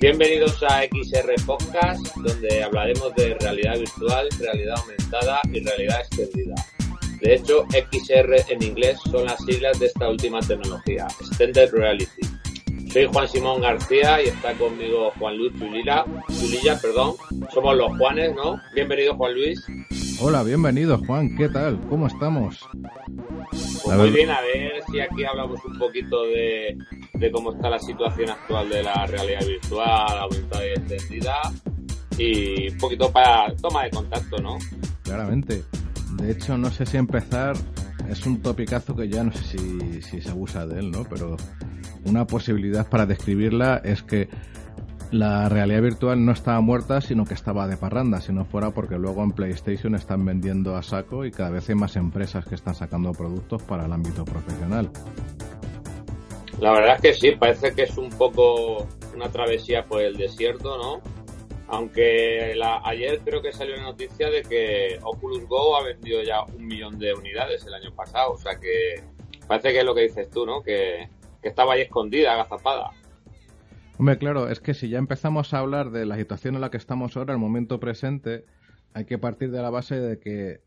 Bienvenidos a XR Podcast, donde hablaremos de realidad virtual, realidad aumentada y realidad extendida. De hecho, XR en inglés son las siglas de esta última tecnología, Extended Reality. Soy Juan Simón García y está conmigo Juan Luis Chulila, Chulilla, perdón. Somos los Juanes, ¿no? Bienvenido Juan Luis. Hola, bienvenido Juan, ¿qué tal? ¿Cómo estamos? Pues muy bien, a ver si aquí hablamos un poquito de, de cómo está la situación actual de la realidad virtual, aumentada y extendida. Y un poquito para toma de contacto, ¿no? Claramente. De hecho, no sé si empezar, es un topicazo que ya no sé si, si se abusa de él, ¿no? Pero una posibilidad para describirla es que la realidad virtual no estaba muerta, sino que estaba de parranda, si no fuera porque luego en PlayStation están vendiendo a saco y cada vez hay más empresas que están sacando productos para el ámbito profesional. La verdad es que sí, parece que es un poco una travesía por el desierto, ¿no? Aunque ayer creo que salió la noticia de que Oculus Go ha vendido ya un millón de unidades el año pasado, o sea que parece que es lo que dices tú, ¿no? Que, que estaba ahí escondida, agazapada. Hombre, claro, es que si ya empezamos a hablar de la situación en la que estamos ahora, el momento presente, hay que partir de la base de que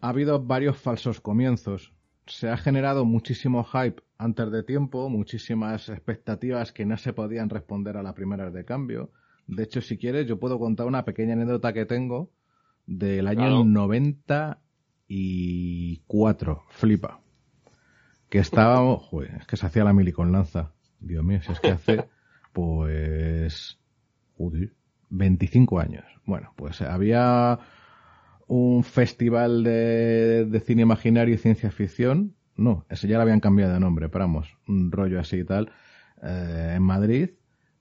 ha habido varios falsos comienzos. Se ha generado muchísimo hype antes de tiempo, muchísimas expectativas que no se podían responder a la primera de cambio. De hecho, si quieres, yo puedo contar una pequeña anécdota que tengo del año Claro. 94. Flipa. Que estábamos. Joder, es que se hacía la mili con lanza. Dios mío, si es que hace. Pues. Joder, 25 años. Bueno, pues había un festival de, de cine imaginario y ciencia ficción. No, ese ya lo habían cambiado de nombre, pero vamos, un rollo así y tal. eh, en Madrid.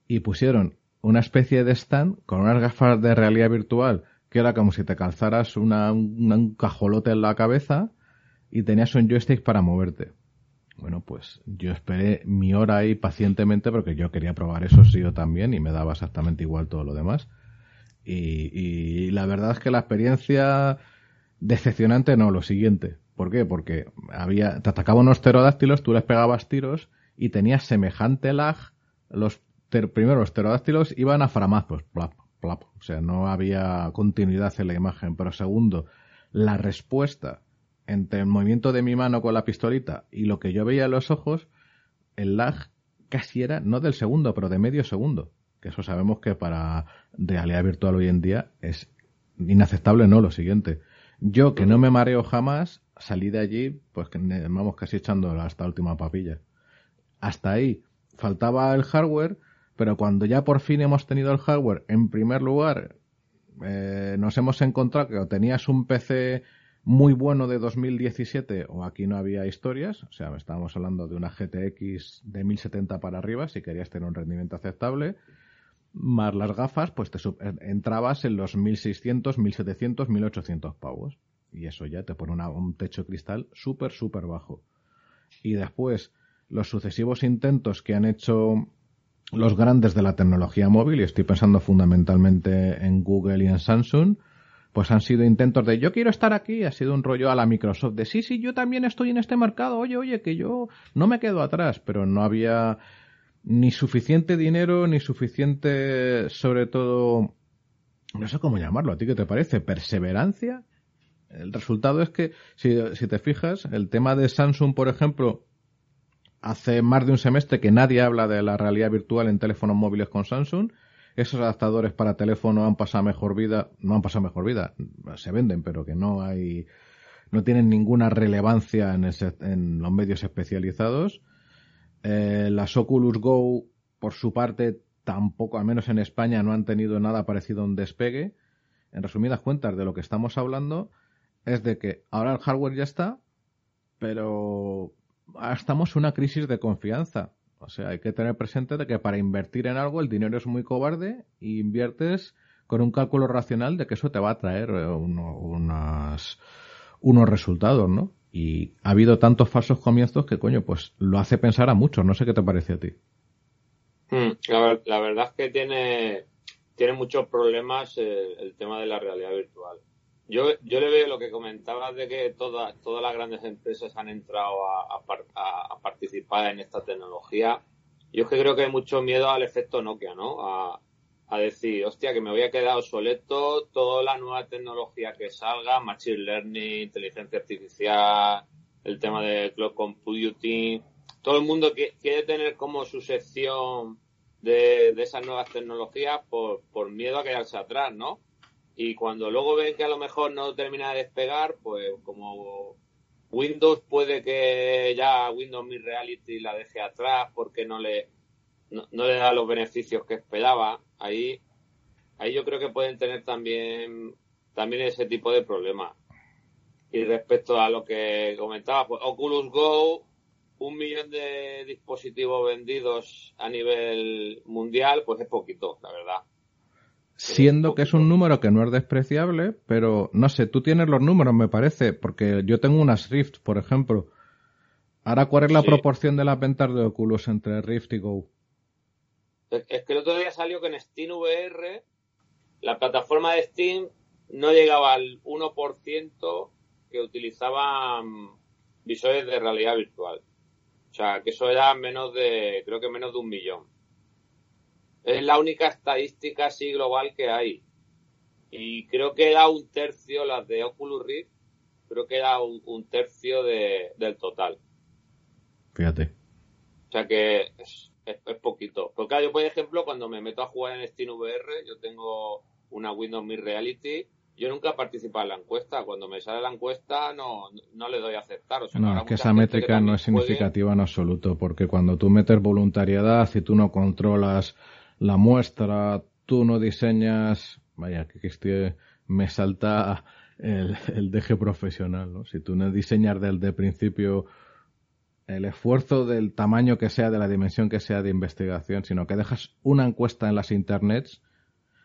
Y pusieron una especie de stand con unas gafas de realidad virtual que era como si te calzaras una, un, un cajolote en la cabeza y tenías un joystick para moverte. Bueno, pues yo esperé mi hora ahí pacientemente porque yo quería probar eso sí yo también y me daba exactamente igual todo lo demás. Y, la verdad es que la experiencia decepcionante no, lo siguiente. ¿Por qué? Porque había, te atacaban unos pterodáctilos, tú les pegabas tiros y tenías semejante lag. Los ter- primero los pterodáctilos iban a faramazos, plap, plap. O sea, no había continuidad en la imagen. Pero segundo, la respuesta entre el movimiento de mi mano con la pistolita y lo que yo veía en los ojos, el lag casi era no del segundo, pero de medio segundo. Que eso sabemos que para realidad virtual hoy en día es inaceptable, no, lo siguiente. Yo, que no me mareo jamás, salí de allí, pues que vamos casi echando hasta la última papilla. Hasta ahí faltaba el hardware, pero cuando ya por fin hemos tenido el hardware, en primer lugar, eh, nos hemos encontrado que tenías un PC muy bueno de 2017 o aquí no había historias, o sea, estábamos hablando de una GTX de 1070 para arriba si querías tener un rendimiento aceptable, más las gafas, pues te entrabas en los 1600, 1700, 1800 pavos. Y eso ya te pone una- un techo cristal súper, súper bajo. Y después, los sucesivos intentos que han hecho los grandes de la tecnología móvil, y estoy pensando fundamentalmente en Google y en Samsung, pues han sido intentos de yo quiero estar aquí, ha sido un rollo a la Microsoft de sí, sí, yo también estoy en este mercado, oye, oye, que yo no me quedo atrás, pero no había ni suficiente dinero, ni suficiente, sobre todo, no sé cómo llamarlo, ¿a ti qué te parece? ¿Perseverancia? El resultado es que, si, si te fijas, el tema de Samsung, por ejemplo, hace más de un semestre que nadie habla de la realidad virtual en teléfonos móviles con Samsung. Esos adaptadores para teléfono han pasado mejor vida, no han pasado mejor vida, se venden, pero que no hay, no tienen ninguna relevancia en, los medios especializados. Eh, las Oculus Go, por su parte, tampoco, al menos en España, no han tenido nada parecido a un despegue. En resumidas cuentas, de lo que estamos hablando es de que ahora el hardware ya está, pero estamos en una crisis de confianza. O sea, hay que tener presente de que para invertir en algo el dinero es muy cobarde y inviertes con un cálculo racional de que eso te va a traer eh, uno- unas, unos resultados, ¿no? Y ha habido tantos falsos comienzos que, coño, pues lo hace pensar a muchos. No sé qué te parece a ti. Mm, La, ver- la verdad es que tiene, tiene muchos problemas el tema de la realidad virtual. Yo, yo le veo lo que comentabas de que todas todas las grandes empresas han entrado a, a, participar en esta tecnología. Yo es que creo que hay mucho miedo al efecto Nokia, ¿no? A, a decir, hostia, que me voy a quedar obsoleto, toda la nueva tecnología que salga, Machine Learning, inteligencia artificial, el tema de cloud computing, todo el mundo quiere tener como su sección de, esas nuevas tecnologías por, por miedo a quedarse atrás, ¿no? Y cuando luego ven que a lo mejor no termina de despegar, pues como Windows puede que ya Windows Mi Reality la deje atrás porque no le no, le da los beneficios que esperaba, ahí ahí yo creo que pueden tener también también ese tipo de problemas. Y respecto a lo que comentaba, pues Oculus Go un millón de dispositivos vendidos a nivel mundial, pues es poquito, la verdad. Siendo que es un número que no es despreciable, pero no sé, tú tienes los números, me parece, porque yo tengo unas Rift, por ejemplo. Ahora, ¿cuál es la proporción de las ventas de Oculus entre Rift y Go? Es que el otro día salió que en Steam VR, la plataforma de Steam no llegaba al 1% que utilizaban visores de realidad virtual. O sea, que eso era menos de, creo que menos de un millón. Es la única estadística así global que hay. Y creo que era un tercio, las de Oculus Rift, creo que era un, tercio de, del total. Fíjate. O sea que es, es, poquito. Porque yo por ejemplo, cuando me meto a jugar en Steam VR, yo tengo una Windows Mi Reality yo nunca he participado en la encuesta. Cuando me sale la encuesta no, no le doy a aceptar. O sea, no, es que esa métrica no es significativa en absoluto, porque cuando tú metes voluntariedad y tú no controlas la muestra, tú no diseñas, vaya, que, que me salta el, el deje profesional, ¿no? Si tú no diseñas desde principio el esfuerzo del tamaño que sea, de la dimensión que sea de investigación, sino que dejas una encuesta en las internets,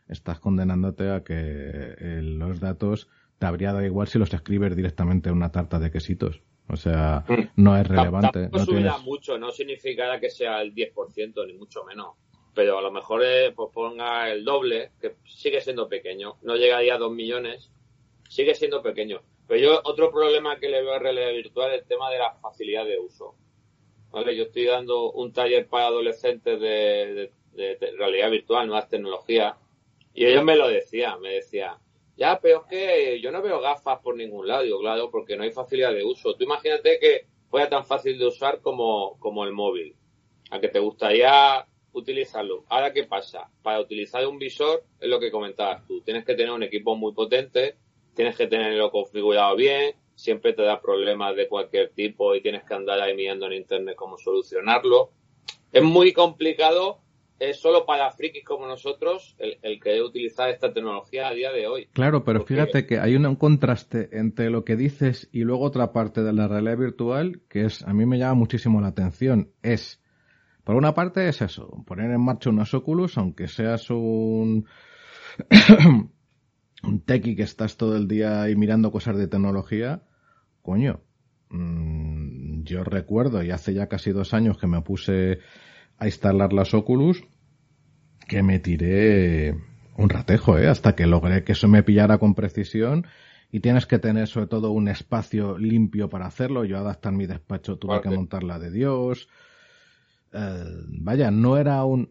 estás condenándote a que eh, los datos te habría dado igual si los escribes directamente en una tarta de quesitos. O sea, mm. no es relevante. no subirá mucho, no significa que sea el 10%, ni mucho menos. Pero a lo mejor eh, pues ponga el doble, que sigue siendo pequeño. No llegaría a 2 millones, sigue siendo pequeño. Pero yo, otro problema que le veo a realidad virtual es el tema de la facilidad de uso. ¿Vale? Yo estoy dando un taller para adolescentes de, realidad virtual, nuevas tecnologías y ellos me lo decían, me decían, ya, pero es que yo no veo gafas por ningún lado. Digo, claro, porque no hay facilidad de uso. Tú imagínate que fuera tan fácil de usar como, como el móvil, a que te gustaría utilizarlo. Ahora, ¿qué pasa? Para utilizar un visor, es lo que comentabas tú, tienes que tener un equipo muy potente, tienes que tenerlo configurado bien, siempre te da problemas de cualquier tipo y tienes que andar ahí mirando en internet cómo solucionarlo. Es muy complicado es solo para frikis como nosotros el, el querer utilizar esta tecnología a día de hoy. Claro, pero fíjate que hay un, contraste entre lo que dices y luego otra parte de la realidad virtual que es a mí me llama muchísimo la atención. Es, por una parte es eso, poner en marcha unos Oculus, aunque seas un... un techie que estás todo el día ahí mirando cosas de tecnología, coño, mm, yo recuerdo, y hace ya casi dos años que me puse a instalar las Oculus que me tiré un ratejo, ¿eh? hasta que logré que eso me pillara con precisión y tienes que tener sobre todo un espacio limpio para hacerlo. Yo adaptar mi despacho tuve que montar la de Dios. Eh, vaya, no era un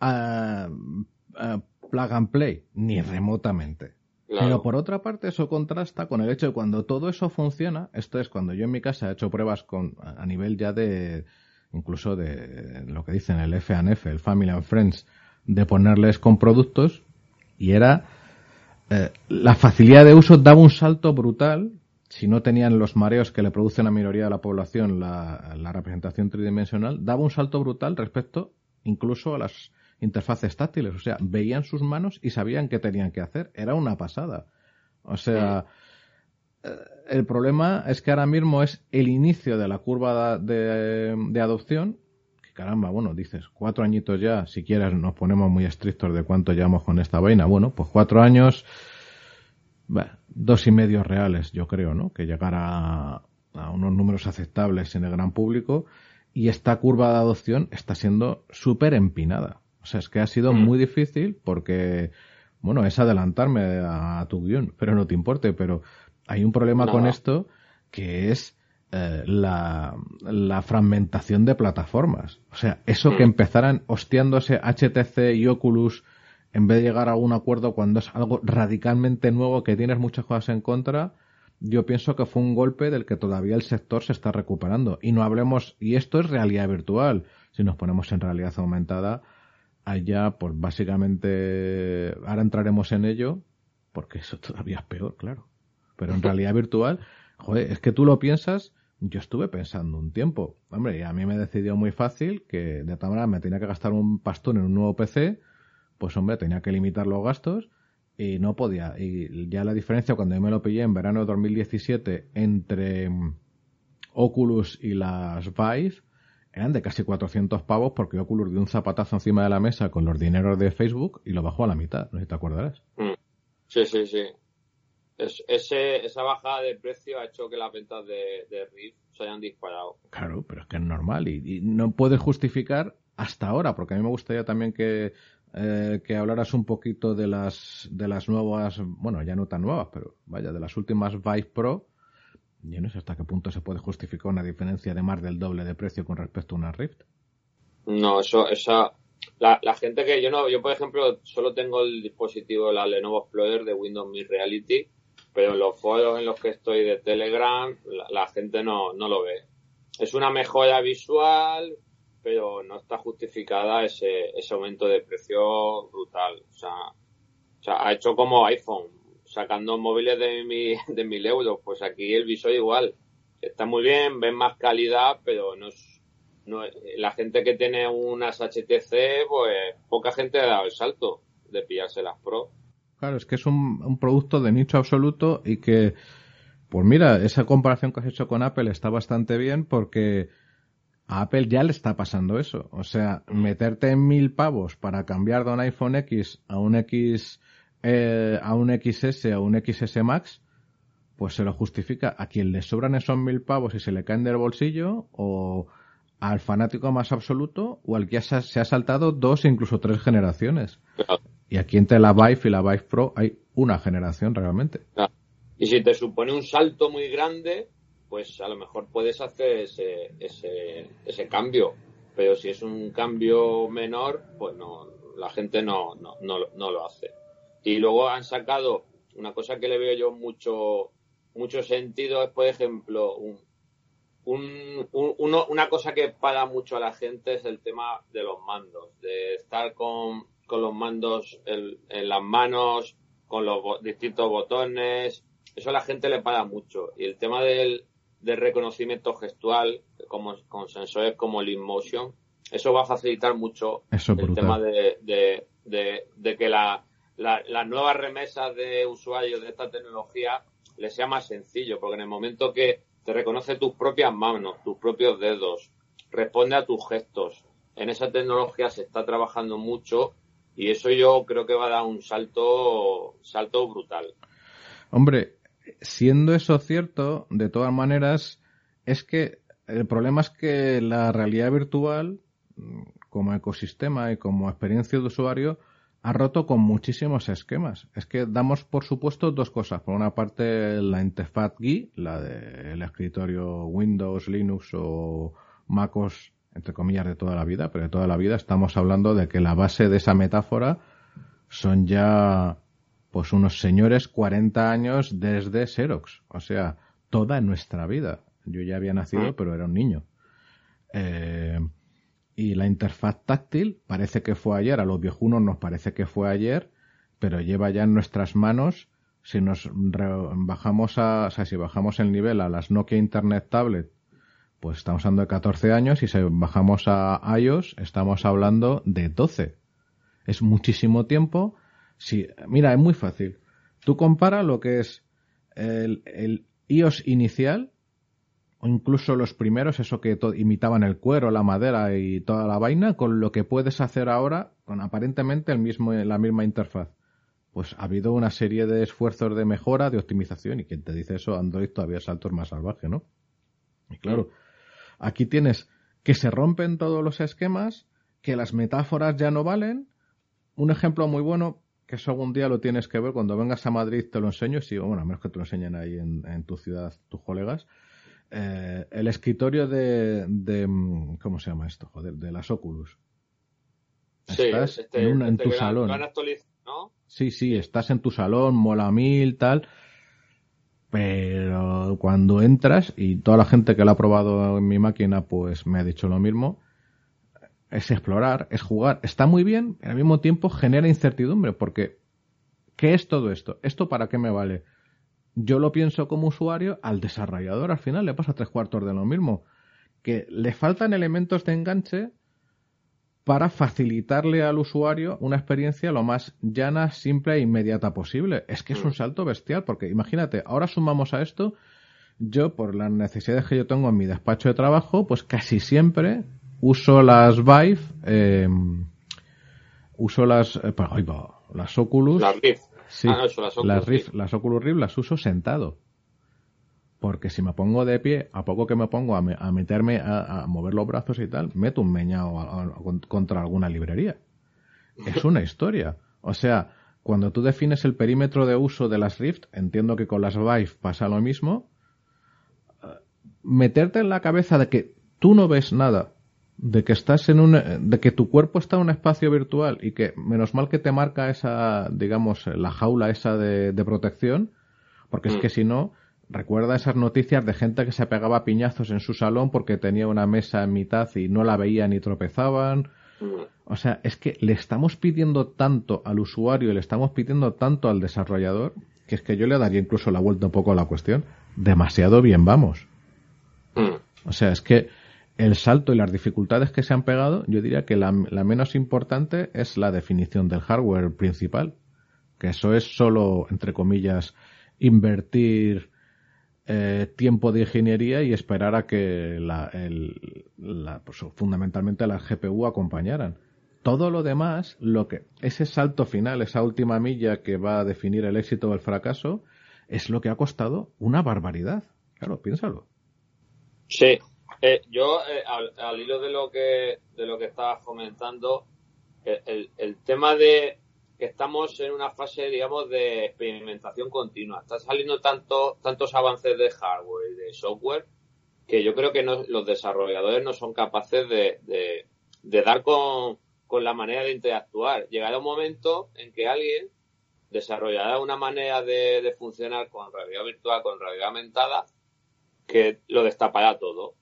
uh, plug and play, ni remotamente. Pero por otra parte, eso contrasta con el hecho de cuando todo eso funciona, esto es cuando yo en mi casa he hecho pruebas con, a nivel ya de, incluso de lo que dicen el FNF, el Family and Friends, de ponerles con productos y era eh, la facilidad de uso daba un salto brutal si no tenían los mareos que le producen a la mayoría de la población la, la representación tridimensional, daba un salto brutal respecto incluso a las interfaces táctiles. O sea, veían sus manos y sabían qué tenían que hacer. Era una pasada. O sea, el problema es que ahora mismo es el inicio de la curva de, adopción. Que caramba, bueno, dices, cuatro añitos ya, si quieres nos ponemos muy estrictos de cuánto llevamos con esta vaina. Bueno, pues cuatro años, dos y medio reales, yo creo, ¿no? Que llegar a, a unos números aceptables en el gran público. Y esta curva de adopción está siendo súper empinada. O sea, es que ha sido Mm. muy difícil porque, bueno, es adelantarme a, tu guion, pero no te importe, pero hay un problema No. con esto que es eh, la, la fragmentación de plataformas. O sea, eso que Mm. empezaran hostiándose HTC y Oculus en vez de llegar a un acuerdo cuando es algo radicalmente nuevo que tienes muchas cosas en contra, yo pienso que fue un golpe del que todavía el sector se está recuperando. Y no hablemos, y esto es realidad virtual. Si nos ponemos en realidad aumentada, allá, pues básicamente, ahora entraremos en ello, porque eso todavía es peor, claro. Pero en realidad virtual, joder, es que tú lo piensas, yo estuve pensando un tiempo. Hombre, y a mí me decidió muy fácil que de tal manera me tenía que gastar un pastón en un nuevo PC, pues hombre, tenía que limitar los gastos y no podía. Y ya la diferencia cuando yo me lo pillé en verano de 2017 entre mm, Oculus y las Vive eran de casi 400 pavos porque Oculus dio un zapatazo encima de la mesa con los dineros de Facebook y lo bajó a la mitad, no sé si te acordarás. Sí, sí, sí. Es- ese, esa bajada de precio ha hecho que las ventas de, de Rift se hayan disparado. Claro, pero es que es normal y, y no puedes justificar hasta ahora, porque a mí me gustaría también que, eh, que hablaras un poquito de las, de las nuevas, bueno, ya no tan nuevas, pero vaya, de las últimas Vive Pro. Yo no sé hasta qué punto se puede justificar una diferencia de más del doble de precio con respecto a una Rift. No, eso, esa, la, gente que yo no, yo por ejemplo solo tengo el dispositivo, la Lenovo Explorer de Windows Mixed Reality, pero en los foros en los que estoy de Telegram, la, la gente no, no lo ve. Es una mejora visual, pero no está justificada ese, ese aumento de precio brutal. O sea, ha hecho como iPhone, sacando móviles de, mi, de mil euros. Pues aquí el visor igual. Está muy bien, ven más calidad, pero no es, no, la gente que tiene unas HTC, pues poca gente ha dado el salto de pillarse las Pro. Claro, es que es un producto de nicho absoluto y que, pues mira, esa comparación que has hecho con Apple está bastante bien porque a Apple ya le está pasando eso. O sea, meterte en mil pavos para cambiar de un iPhone X a un X, eh, a un XS, a un XS Max, pues se lo justifica a quien le sobran esos mil pavos y se le caen del bolsillo o al fanático más absoluto o al que se ha- saltado dos incluso tres generaciones. Y aquí entre la Vive y la Vive Pro hay una generación realmente. Y si te supone un salto muy grande, pues a lo mejor puedes hacer ese, ese, ese cambio. Pero si es un cambio menor, pues no, la gente no, no, no, no lo hace. Y luego han sacado una cosa que le veo yo mucho, mucho sentido, es por ejemplo, un, un, una cosa que para mucho a la gente es el tema de los mandos, de estar con, con los mandos en, las manos, con los distintos botones, eso a la gente le para mucho. Y el tema del, del reconocimiento gestual, como, con sensores como el InMotion, eso va a facilitar mucho Eso el brutal. tema de, de, de, de que la, la- las nuevas remesas de usuarios de esta tecnología les sea más sencillo, porque en el momento que te reconoce tus propias manos, tus propios dedos, responde a tus gestos, en esa tecnología se está trabajando mucho y eso yo creo que va a dar un salto, salto brutal. Hombre, siendo eso cierto, de todas maneras, es que el problema es que la realidad virtual, como ecosistema y como experiencia de usuario, ha roto con muchísimos esquemas. Es que damos por supuesto dos cosas. Por una parte, la interfaz GUI, la del escritorio Windows, Linux o MacOS, entre comillas, de toda la vida, pero de toda la vida estamos hablando de que la base de esa metáfora son ya pues unos señores 40 años desde Xerox. O sea, toda nuestra vida. Yo ya había nacido, Mm. pero era un niño. Eh, y la interfaz táctil parece que fue ayer, a los viejunos nos parece que fue ayer, pero lleva ya en nuestras manos. Si nos bajamos a, o sea, si bajamos el nivel a las Nokia Internet Tablet, pues estamos hablando de 14 años y si bajamos a iOS, estamos hablando de 12. Es muchísimo tiempo. Si, mira, es muy fácil. Tú compara lo que es el, el iOS inicial, o incluso los primeros, eso que imitaban el cuero, la madera y toda la vaina, con lo que puedes hacer ahora con aparentemente el mismo, la misma interfaz. Pues ha habido una serie de esfuerzos de mejora, de optimización, y quien te dice eso, Android todavía es saltos más salvaje, ¿no? Y claro, aquí tienes que se rompen todos los esquemas, que las metáforas ya no valen. Un ejemplo muy bueno, eso algún día lo tienes que ver, cuando vengas a Madrid te lo enseño, si, bueno, a menos que te lo enseñen ahí en, en tu ciudad tus colegas. Eh, el escritorio de, de, mm, ¿cómo se llama esto? Joder, de las Oculus. Sí, Estás este- en, una- en este tu salón. actualizado, ¿no? Sí, sí, estás en tu salón, mola mil, tal. Pero cuando entras, y toda la gente que lo ha probado en mi máquina, pues me ha dicho lo mismo, es explorar, es jugar. Está muy bien, pero al mismo tiempo genera incertidumbre, porque ¿qué es todo esto? ¿Esto para qué me vale? Yo lo pienso como usuario, al desarrollador al final le pasa tres cuartos de lo mismo. Que le faltan elementos de enganche para facilitarle al usuario una experiencia lo más llana, simple e inmediata posible. Es que es un salto bestial, porque imagínate, ahora sumamos a esto, yo por las necesidades que yo tengo en mi despacho de trabajo, pues casi siempre uso las Vive, eh, uso las, eh, va, las Oculus. Las Rift. Sí, Ah, no, eso, las Oculus las, Rift- Rift. las Oculus Rift las uso sentado. Porque si me pongo de pie, a poco que me pongo a, me- a meterme a, a mover los brazos y tal, meto un meñao a- contra alguna librería. Es una historia. O sea, cuando tú defines el perímetro de uso de las Rift, entiendo que con las Vive pasa lo mismo. eh, Meterte en la cabeza de que tú no ves nada, de que estás en un, de que tu cuerpo está en un espacio virtual y que menos mal que te marca esa, digamos, la jaula esa de, de protección, porque es Mm. que si no, recuerda esas noticias de gente que se pegaba a piñazos en su salón porque tenía una mesa en mitad y no la veían ni tropezaban. Mm. O sea, es que le estamos pidiendo tanto al usuario y le estamos pidiendo tanto al desarrollador que es que yo le daría incluso la vuelta un poco a la cuestión. Demasiado bien vamos. Mm. O sea, es que el salto y las dificultades que se han pegado, yo diría que la, la menos importante es la definición del hardware principal. Que eso es solo, entre comillas, invertir eh, tiempo de ingeniería y esperar a que la, el- la- pues, fundamentalmente las GPU acompañaran. Todo lo demás, lo que ese salto final, esa última milla que va a definir el éxito o el fracaso, es lo que ha costado una barbaridad. Claro, piénsalo. Sí, Eh, yo eh, al, hilo de lo que de lo que estabas comentando, el, el- tema de que estamos en una fase, digamos, de experimentación continua. Están saliendo tanto, tantos avances de hardware y de software que yo creo que los desarrolladores no son capaces de, de- de dar con, con la manera de interactuar. Llegará un momento en que alguien desarrollará una manera de, de funcionar con realidad virtual, con realidad aumentada, que lo destapará todo.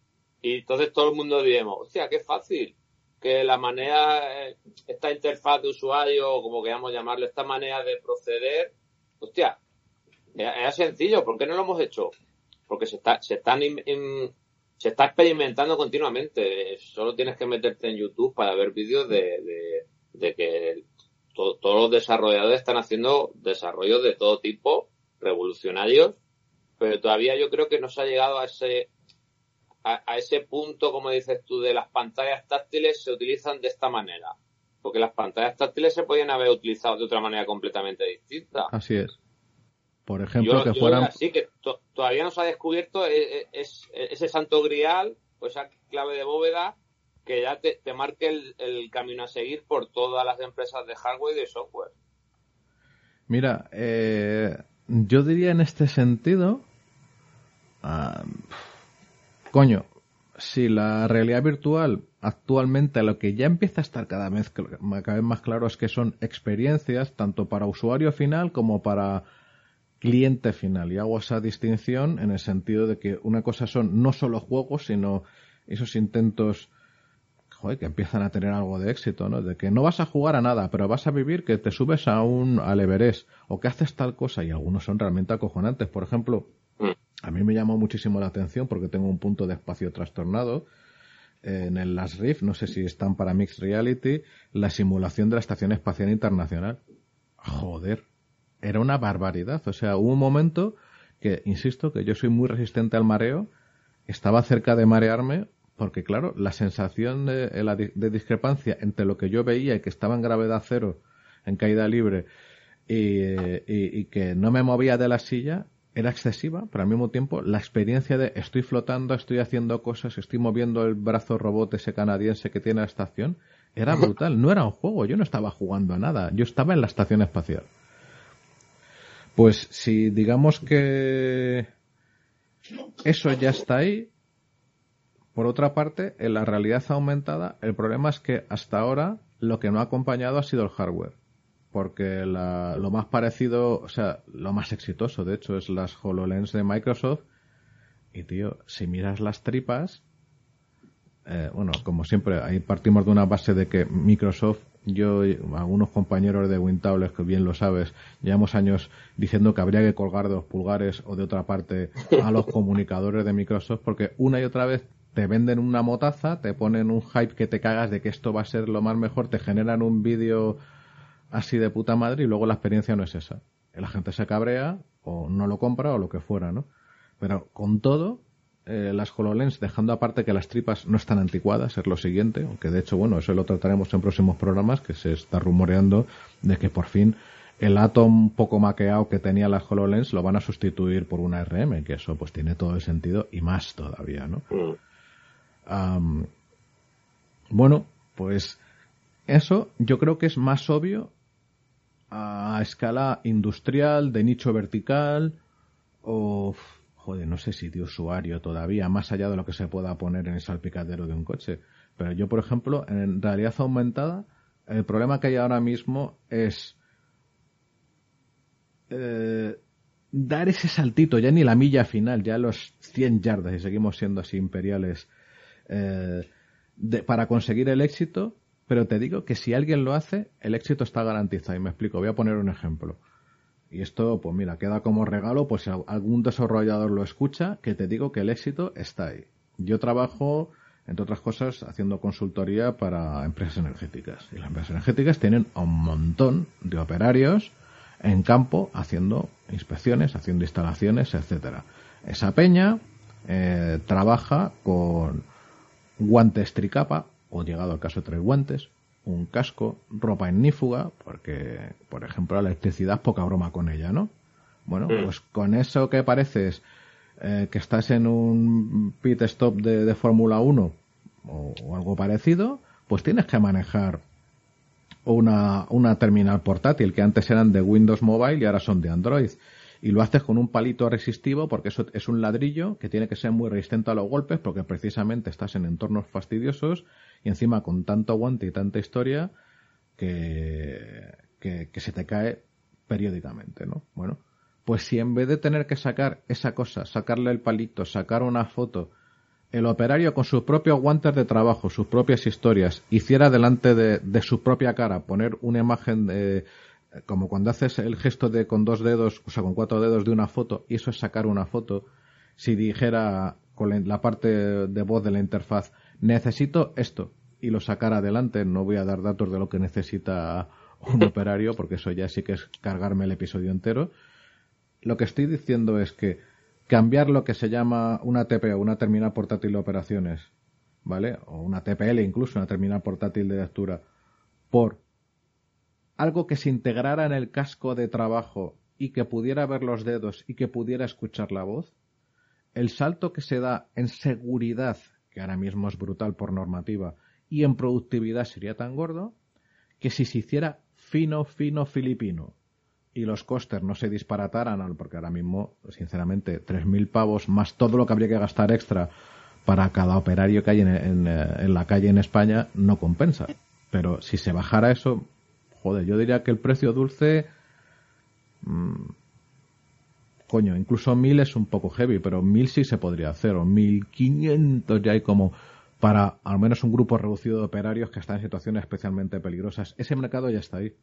Y entonces todo el mundo diremos, hostia, qué fácil, que la manera, eh, esta interfaz de usuario, o como queramos llamarlo, esta manera de proceder, hostia, era sencillo, ¿por qué no lo hemos hecho? Porque se está, se están, in- se está experimentando continuamente. Solo tienes que meterte en YouTube para ver vídeos de, de, que to- todos los desarrolladores están haciendo desarrollos de todo tipo, revolucionarios, pero todavía yo creo que no se ha llegado a ese a, a ese punto, como dices tú, de las pantallas táctiles se utilizan de esta manera. Porque las pantallas táctiles se podían haber utilizado de otra manera completamente distinta. Así es. Por ejemplo, Yo, que yo fueran. así que to- todavía no se ha descubierto eh, es, ese santo grial o esa clave de bóveda que ya te, te marque el, el camino a seguir por todas las empresas de hardware y de software. Mira, eh, yo diría en este sentido. ah, coño, si la realidad virtual actualmente lo que ya empieza a estar cada vez, cada vez más claro es que son experiencias tanto para usuario final como para cliente final. Y hago esa distinción en el sentido de que una cosa son no solo juegos, sino esos intentos joder, que empiezan a tener algo de éxito, ¿no? De que no vas a jugar a nada, pero vas a vivir que te subes a un al Everest o que haces tal cosa y algunos son realmente acojonantes. Por ejemplo, Mm. A mí me llamó muchísimo la atención porque tengo un punto de espacio trastornado eh, en el Las Rift, no sé si están para Mixed Reality, la simulación de la Estación Espacial Internacional. Joder, era una barbaridad. O sea, hubo un momento que, insisto, que yo soy muy resistente al mareo, estaba cerca de marearme porque, claro, la sensación de, eh, de discrepancia entre lo que yo veía y que estaba en gravedad cero, en caída libre, y, eh, que no me movía de la silla, era excesiva, pero al mismo tiempo la experiencia de estoy flotando, estoy haciendo cosas, estoy moviendo el brazo robot ese canadiense que tiene la estación, Era brutal, no era un juego, yo no estaba jugando a nada, yo estaba en la estación espacial. Pues si digamos que eso ya está ahí, por otra parte, en la realidad aumentada, el problema es que hasta ahora lo que no ha acompañado ha sido el hardware. Porque la- lo más parecido, o sea, lo más exitoso, de hecho, es las HoloLens de Microsoft. Y tío, si miras las tripas, eh, bueno, como siempre, ahí partimos de una base de que Microsoft, yo y algunos compañeros de Wintables, que bien lo sabes, llevamos años diciendo que habría que colgar de los pulgares o de otra parte a los comunicadores de Microsoft, porque una y otra vez te venden una motaza, te ponen un hype que te cagas de que esto va a ser lo más mejor, te generan un vídeo así de puta madre y luego la experiencia no es esa. La gente se cabrea o no lo compra o lo que fuera, ¿no? Pero con todo, eh, las HoloLens, dejando aparte que las tripas no están anticuadas, es lo siguiente, aunque de hecho, bueno, eso lo trataremos en próximos programas, que se está rumoreando de que por fin el Atom poco maqueado que tenía las HoloLens lo van a sustituir por una RM, que eso pues tiene todo el sentido y más todavía, ¿no? Mm. Bueno, pues eso yo creo que es más obvio a escala industrial, de nicho vertical o, joder, no sé si de usuario todavía, más allá de lo que se pueda poner en el salpicadero de un coche. Pero yo, por ejemplo, en realidad aumentada, el problema que hay ahora mismo es eh, dar ese saltito, ya ni la milla final, ya los 100 yardas, y seguimos siendo así imperiales, eh, de- para conseguir el éxito, pero te digo que si alguien lo hace, el éxito está garantizado. Y me explico, voy a poner un ejemplo. Y esto, pues mira, queda como regalo, pues si al- algún desarrollador lo escucha, que te digo que el éxito está ahí. Yo trabajo, entre otras cosas, haciendo consultoría para empresas energéticas. Y las empresas energéticas tienen un montón de operarios en campo haciendo inspecciones, haciendo instalaciones, etcétera. Esa peña eh, trabaja con guantes tricapa, o llegado al caso tres guantes, un casco, ropa ignífuga, porque, por ejemplo, la electricidad, poca broma con ella, ¿no? Bueno, Mm. pues con eso que pareces eh, que estás en un pit stop de, de Fórmula 1 o, o algo parecido, pues tienes que manejar una, una terminal portátil que antes eran de Windows Mobile y ahora son de Android. Y lo haces con un palito resistivo porque eso es un ladrillo que tiene que ser muy resistente a los golpes porque precisamente estás en entornos fastidiosos y encima con tanto guante y tanta historia que, que, que se te cae periódicamente, ¿no? Bueno, pues si en vez de tener que sacar esa cosa, sacarle el palito, sacar una foto, el operario con sus propios guantes de trabajo, sus propias historias, hiciera delante de, de su propia cara poner una imagen de, como cuando haces el gesto de con dos dedos, o sea, con cuatro dedos de una foto, y eso es sacar una foto, si dijera con la, parte de voz de la interfaz, necesito esto, y lo sacara adelante, no voy a dar datos de lo que necesita un operario, porque eso ya sí que es cargarme el episodio entero. Lo que estoy diciendo es que cambiar lo que se llama una TPO, una terminal portátil de operaciones, ¿vale? O una TPL incluso, una terminal portátil de lectura, por algo que se integrara en el casco de trabajo y que pudiera ver los dedos y que pudiera escuchar la voz, el salto que se da en seguridad, que ahora mismo es brutal por normativa, y en productividad sería tan gordo, que si se hiciera fino, fino filipino y los costes no se disparataran, porque ahora mismo, sinceramente, 3.000 pavos más todo lo que habría que gastar extra para cada operario que hay en, en la calle en España no compensa. Pero si se bajara eso, joder, yo diría que el precio dulce. Mmm, coño, incluso 1000 es un poco heavy, pero 1000 sí se podría hacer, o 1500 ya hay como para al menos un grupo reducido de operarios que están en situaciones especialmente peligrosas. Ese mercado ya está ahí.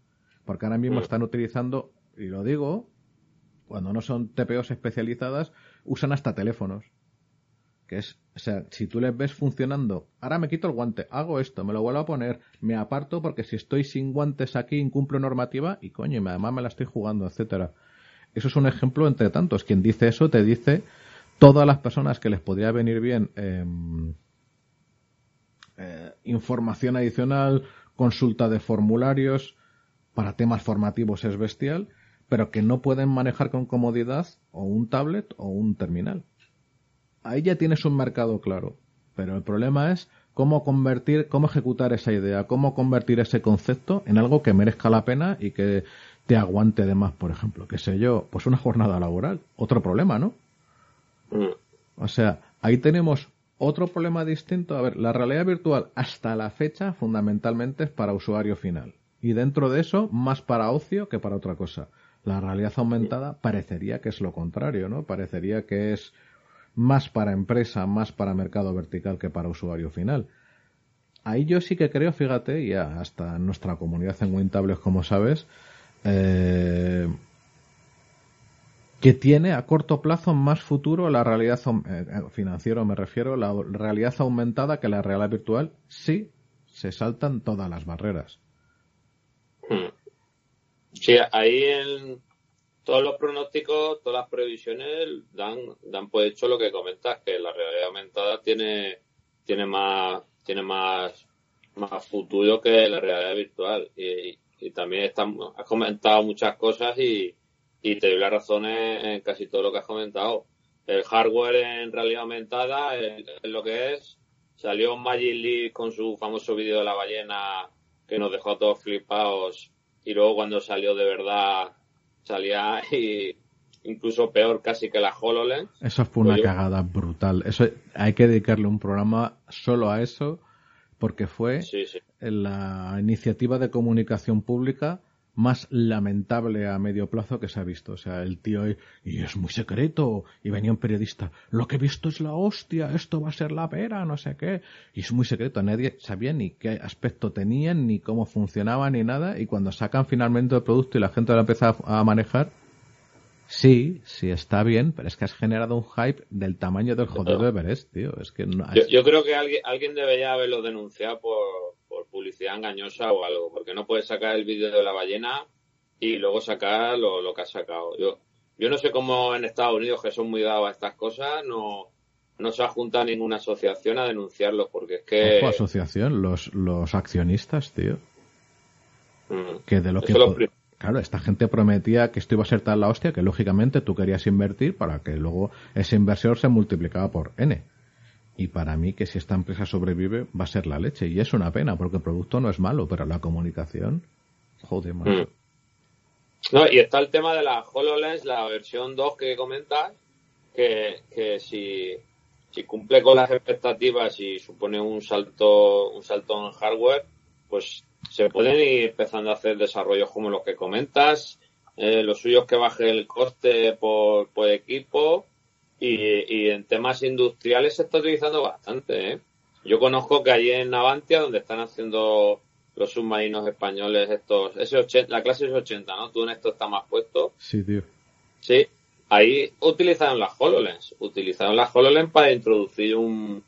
Porque ahora mismo están utilizando, y lo digo, cuando no son TPOs especializadas, usan hasta teléfonos. Que es, o sea, si tú les ves funcionando, ahora me quito el guante, hago esto, me lo vuelvo a poner, me aparto porque si estoy sin guantes aquí incumplo normativa y coño, además me la estoy jugando, etcétera. Eso es un ejemplo entre tantos. Quien dice eso te dice todas las personas que les podría venir bien eh, eh, información adicional, consulta de formularios, para temas formativos es bestial, pero que no pueden manejar con comodidad o un tablet o un terminal. Ahí ya tienes un mercado claro, pero el problema es cómo convertir, cómo ejecutar esa idea, cómo convertir ese concepto en algo que merezca la pena y que te aguante de más, por ejemplo, qué sé yo, pues una jornada laboral, otro problema, ¿no? Mm. O sea, ahí tenemos otro problema distinto. A ver, la realidad virtual hasta la fecha fundamentalmente es para usuario final. Y dentro de eso, más para ocio que para otra cosa. La realidad aumentada parecería que es lo contrario, ¿no? Parecería que es más para empresa, más para mercado vertical que para usuario final. Ahí yo sí que creo, fíjate, y hasta nuestra comunidad en Wintables, como sabes, eh, que tiene a corto plazo más futuro la realidad eh, financiero, me refiero, la realidad aumentada que la realidad virtual, sí se saltan todas las barreras. Hmm. Sí, ahí en todos los pronósticos, todas las previsiones dan, dan por hecho lo que comentas, que la realidad aumentada tiene, tiene más, tiene más, más futuro que la realidad virtual. Y, y también está, has comentado muchas cosas y, y te doy la razón en, casi todo lo que has comentado. El hardware en realidad aumentada es, lo que es. Salió Magic League con su famoso vídeo de la ballena que nos dejó a todos flipados y luego cuando salió de verdad salía y incluso peor casi que la HoloLens. Eso fue una pues cagada brutal. Eso hay que dedicarle un programa solo a eso porque fue la iniciativa de comunicación pública más lamentable a medio plazo que se ha visto. O sea, el tío, y es muy secreto, y venía un periodista, lo que he visto es la hostia, esto va a ser la pera, no sé qué. Y es muy secreto, nadie sabía ni qué aspecto tenían, ni cómo funcionaba, ni nada, y cuando sacan finalmente el producto y la gente lo empieza a manejar, Sí, sí está bien, pero es que has generado un hype del tamaño del jodido Everest, tío. Es que no, yo, yo, creo que alguien, alguien debería haberlo denunciado por, por publicidad engañosa o algo, porque no puedes sacar el vídeo de la ballena y luego sacar lo, lo que has sacado. Yo, yo no sé cómo en Estados Unidos, que son muy dados a estas cosas, no, no se ha juntado ninguna asociación a denunciarlo, porque es que... Asociación, los, los accionistas, tío. Mm. Que de lo que... Claro, esta gente prometía que esto iba a ser tal la hostia que lógicamente tú querías invertir para que luego ese inversor se multiplicaba por N. Y para mí que si esta empresa sobrevive va a ser la leche. Y es una pena porque el producto no es malo, pero la comunicación, joder, más. Mm. No, y está el tema de la HoloLens, la versión 2 que comentas, que, que si, si cumple con las expectativas y supone un salto, un salto en hardware, pues se pueden ir empezando a hacer desarrollos como los que comentas, eh, los suyos que baje el coste por, por equipo y, en temas industriales se está utilizando bastante. ¿eh? Yo conozco que allí en Navantia, donde están haciendo los submarinos españoles estos, ese 80, la clase es 80, ¿no? Tú en esto está más puesto. Sí, tío. Sí, ahí utilizaron las HoloLens, utilizaron las HoloLens para introducir un,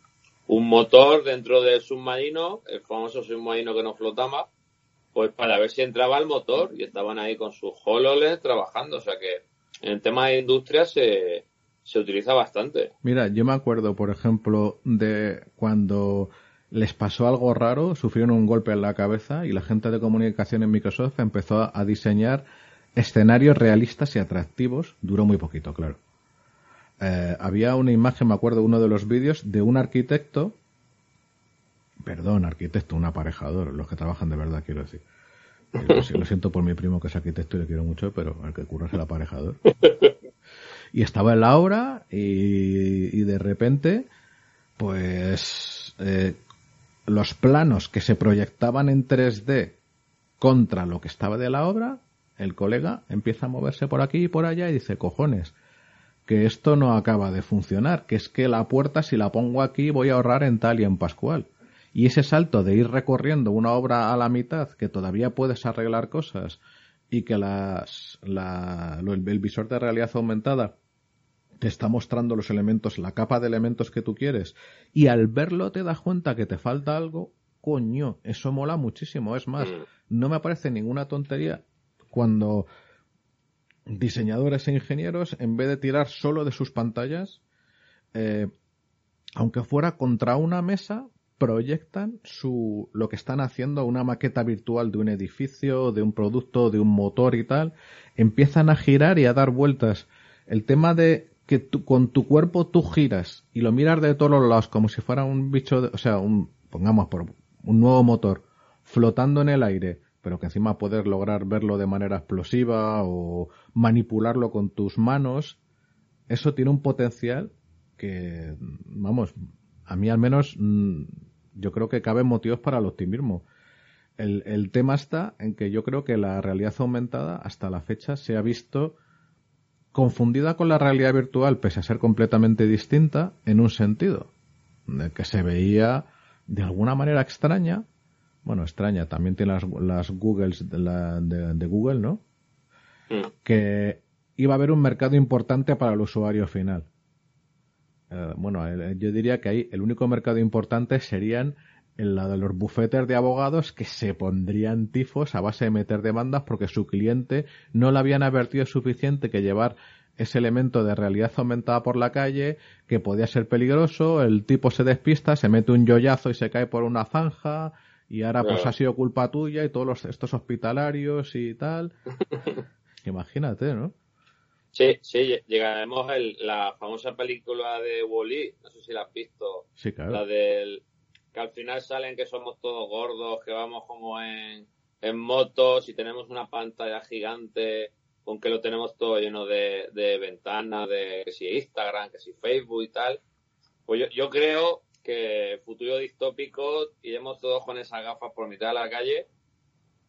un motor dentro del submarino, el famoso submarino que no flotaba, pues para ver si entraba el motor y estaban ahí con sus HoloLens trabajando. O sea que en tema de industria se, se utiliza bastante. Mira, yo me acuerdo, por ejemplo, de cuando les pasó algo raro, sufrieron un golpe en la cabeza y la gente de comunicación en Microsoft empezó a diseñar escenarios realistas y atractivos. Duró muy poquito, claro. Eh, había una imagen, me acuerdo, uno de los vídeos de un arquitecto, perdón, arquitecto, un aparejador, los que trabajan de verdad, quiero decir. Lo, siento por mi primo que es arquitecto y le quiero mucho, pero el que curra es el aparejador. Y estaba en la obra y, de repente, pues, eh, los planos que se proyectaban en 3D contra lo que estaba de la obra, el colega empieza a moverse por aquí y por allá y dice, cojones, que esto no acaba de funcionar, que es que la puerta si la pongo aquí voy a ahorrar en tal y en Pascual. Y ese salto de ir recorriendo una obra a la mitad, que todavía puedes arreglar cosas y que las, la, el visor de realidad aumentada te está mostrando los elementos, la capa de elementos que tú quieres, y al verlo te das cuenta que te falta algo, coño, eso mola muchísimo. Es más, mm. no me parece ninguna tontería cuando diseñadores e ingenieros, en vez de tirar solo de sus pantallas, eh, aunque fuera contra una mesa, proyectan su, lo que están haciendo, una maqueta virtual de un edificio, de un producto, de un motor y tal, empiezan a girar y a dar vueltas. El tema de que con tu cuerpo tú giras y lo miras de todos los lados como si fuera un bicho, o sea, un pongamos por un nuevo motor flotando en el aire, pero que encima puedes lograr verlo de manera explosiva o manipularlo con tus manos, eso tiene un potencial que, vamos, a mí al menos mm, yo creo que caben motivos para el optimismo. El, el tema está en que yo creo que la realidad aumentada hasta la fecha se ha visto confundida con la realidad virtual, pese a ser completamente distinta, en un sentido, de que se veía de alguna manera extraña, bueno, extraña, también tiene las, las Googles de, la, de, de Google, ¿no? Mm. Que iba a haber un mercado importante para el usuario final. Eh, bueno, el- yo diría que ahí el único mercado importante serían la de los bufetes de abogados que se pondrían tifos a base de meter demandas porque su cliente no le habían advertido suficiente que llevar ese elemento de realidad aumentada por la calle que podía ser peligroso, el tipo se despista, se mete un yoyazo y se cae por una zanja y ahora pues ha sido culpa tuya y todos los, estos hospitalarios y tal. Imagínate, ¿no? Sí, sí, lle- llegaremos a la famosa película de Wall-E, no sé si la has visto, Sí, claro. la del que al final salen que somos todos gordos, que vamos como en, en motos y tenemos una pantalla gigante con que lo tenemos todo lleno de, de ventanas, de que si Instagram, que si Facebook y tal. Pues yo, yo creo que futuro distópico iremos todos con esas gafas por mitad de la calle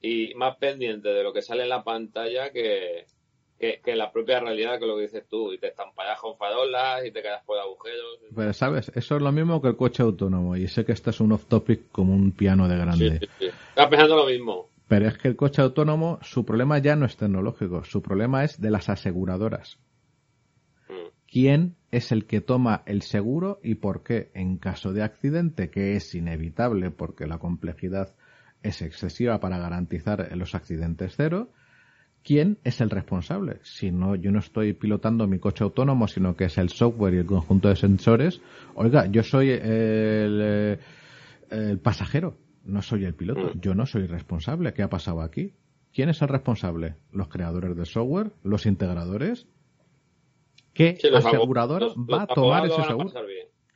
y más pendientes de lo que sale en la pantalla que, que, que la propia realidad, que lo que dices tú, y te estampallas con farolas y te quedas por agujeros. Pero, ¿sabes? Eso es lo mismo que el coche autónomo. Y sé que este es un off-topic como un piano de grande. sí, sí. Estaba pensando lo mismo. Pero es que el coche autónomo, su problema ya no es tecnológico. Su problema es de las aseguradoras. Mm. ¿Quién es el que toma el seguro y por qué? En caso de accidente, que es inevitable porque la complejidad es excesiva para garantizar los accidentes cero, ¿quién es el responsable? Si no, yo no estoy pilotando mi coche autónomo, sino que es el software y el conjunto de sensores. Oiga, yo soy el, eh, el pasajero, no soy el piloto. Mm. Yo no soy responsable. ¿Qué ha pasado aquí? ¿Quién es el responsable? ¿Los creadores de software? ¿Los integradores? ¿Qué Sí, asegurador va a tomar ese seguro?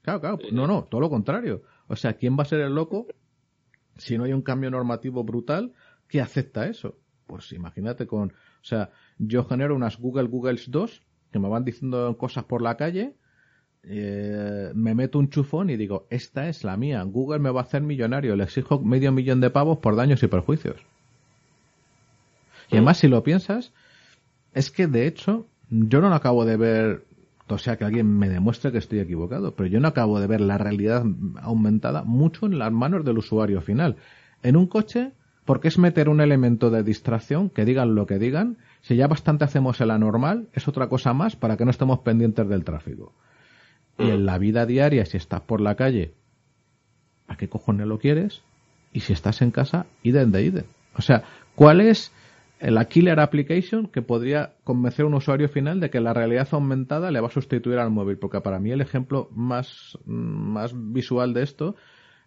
Claro, claro. Sí, No, no, todo lo contrario. O sea, ¿quién va a ser el loco si no hay un cambio normativo brutal que acepta eso? Pues imagínate con, o sea, yo genero unas Google Googles 2 que me van diciendo cosas por la calle, eh, me meto un chufón y digo, esta es la mía, Google me va a hacer millonario, le exijo medio millón de pavos por daños y perjuicios. Y además, si lo piensas, es que de hecho, yo no acabo de ver, o sea, que alguien me demuestre que estoy equivocado, pero yo no acabo de ver la realidad aumentada mucho en las manos del usuario final. En un coche, porque es meter un elemento de distracción, que digan lo que digan, si ya bastante hacemos el anormal, es otra cosa más para que no estemos pendientes del tráfico. Y en la vida diaria, si estás por la calle, ¿a qué cojones lo quieres? Y si estás en casa, idem de idem. O sea, ¿cuál es la killer application que podría convencer a un usuario final de que la realidad aumentada le va a sustituir al móvil? Porque para mí el ejemplo más, más visual de esto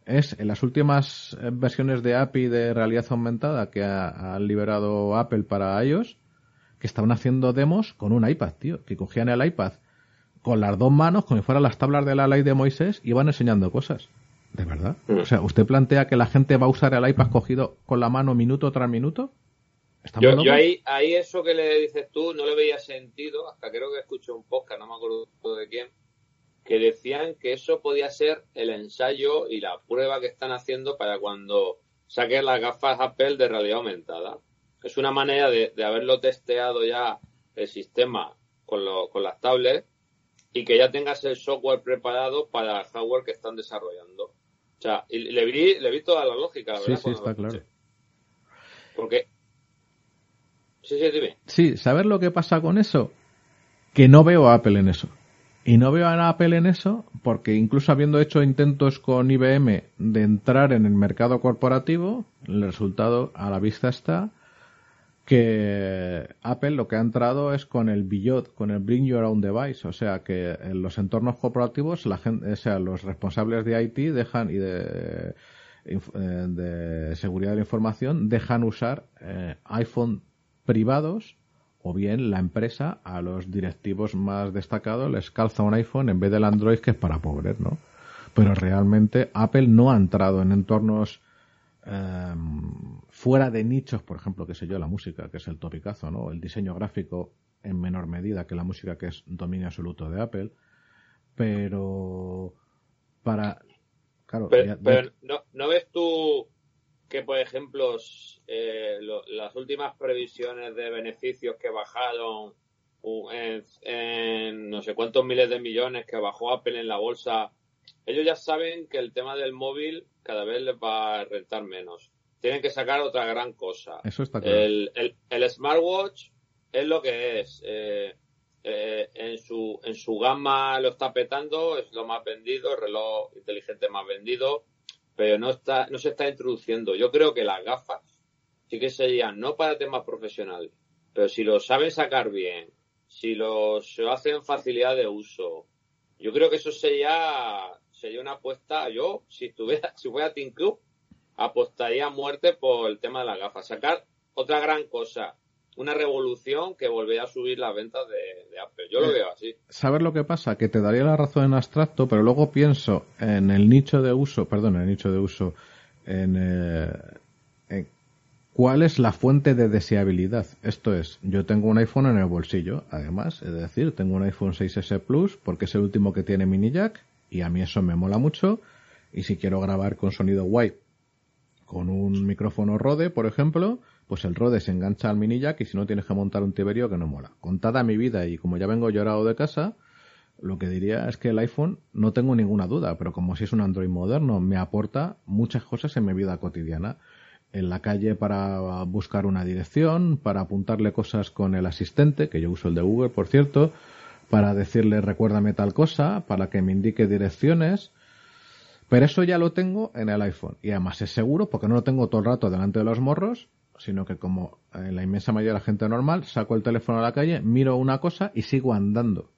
es en las últimas eh, versiones de API de realidad aumentada que ha, ha liberado Apple para iOS, que estaban haciendo demos con un iPad, tío, que cogían el iPad con las dos manos, como si fueran las tablas de la ley de Moisés, y van enseñando cosas. ¿De verdad? Mm. O sea, ¿usted plantea que la gente va a usar el iPad cogido con la mano minuto tras minuto? ¿Estamos Yo, yo ahí, ahí eso que le dices tú no le veía sentido, hasta creo que escuché un podcast, no me acuerdo de quién, que decían que eso podía ser el ensayo y la prueba que están haciendo para cuando saquen las gafas Apple de realidad aumentada. Es una manera de, de haberlo testeado ya el sistema con, lo- con las tablets y que ya tengas el software preparado para el hardware que están desarrollando. O sea, y le vi, le vi toda la lógica, la Sí, verdad. sí, cuando está claro. Porque... Sí, sí, dime. Sí, ¿sabes lo que pasa con eso? Que no veo a Apple en eso. Y no veo a Apple en eso porque incluso habiendo hecho intentos con IBM de entrar en el mercado corporativo, el resultado a la vista está que Apple lo que ha entrado es con el Beyond, con el Bring Your Own Device, o sea que en los entornos corporativos, la gente, o sea, los responsables de IT dejan y eh, de seguridad de la información dejan usar eh, iPhone privados o bien la empresa a los directivos más destacados les calza un iPhone en vez del Android que es para pobres, ¿no? pero realmente Apple no ha entrado en entornos em, fuera de nichos, por ejemplo, que sé yo, la música, que es el topicazo, ¿no? El diseño gráfico en menor medida que la música, que es dominio absoluto de Apple, pero para... Claro, Pero, ya- ya- pero ¿no, ¿no ves tú que, por ejemplo, eh, lo- las últimas previsiones de beneficios que bajaron en, en no sé cuántos miles de millones que bajó Apple en la bolsa, ellos ya saben que el tema del móvil cada vez les va a rentar menos. Tienen que sacar otra gran cosa. eso está claro. El, el, el smartwatch es lo que es. Eh, eh, en, su, en su gama lo está petando, es lo más vendido, el reloj inteligente más vendido, pero no, está, no se está introduciendo. Yo creo que las gafas sí que serían, no para temas profesionales, pero si lo saben sacar bien, si lo, se hacen facilidad de uso, yo creo que eso sería, sería una apuesta. Yo, si estuviera, si fuera Team Club, apostaría a muerte por el tema de las gafas. Sacar otra gran cosa, una revolución que volvería a subir las ventas de, de Apple. Yo lo Eh, veo así. ¿Sabes lo que pasa? Que te daría la razón en abstracto, pero luego pienso en el nicho de uso, perdón, en el nicho de uso, en, eh, en cuál es la fuente de deseabilidad. Esto es, yo tengo un iPhone en el bolsillo, además, es decir, tengo un iPhone 6S Plus porque es el último que tiene mini jack y a mí eso me mola mucho y si quiero grabar con sonido guay con un micrófono Rode, por ejemplo, pues el Rode se engancha al mini jack y si no tienes que montar un tiberio que no mola. Contada mi vida y como ya vengo llorado de casa, lo que diría es que el iPhone no tengo ninguna duda, pero como si es un Android moderno, me aporta muchas cosas en mi vida cotidiana. En la calle para buscar una dirección, para apuntarle cosas con el asistente, que yo uso el de Google, por cierto, para decirle recuérdame tal cosa, para que me indique direcciones. Pero eso ya lo tengo en el iPhone. Y además es seguro porque no lo tengo todo el rato delante de los morros, sino que como en la inmensa mayoría de la gente normal, saco el teléfono a la calle, miro una cosa y sigo andando.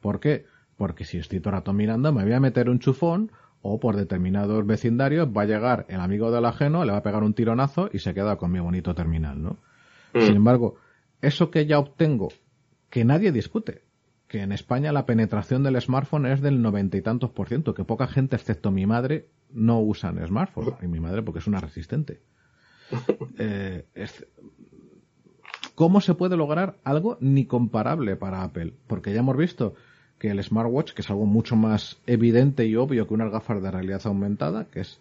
¿Por qué? Porque si estoy todo el rato mirando, me voy a meter un chufón o por determinados vecindarios va a llegar el amigo del ajeno, le va a pegar un tironazo y se queda con mi bonito terminal, ¿no? Sin embargo, eso que ya obtengo, que nadie discute, que en España la penetración del smartphone es del noventa y tantos por ciento, que poca gente, excepto mi madre, no usan smartphone. Y mi madre porque es una resistente. Eh, es- ¿Cómo se puede lograr algo ni comparable para Apple? Porque ya hemos visto que el smartwatch, que es algo mucho más evidente y obvio que unas gafas de realidad aumentada, que es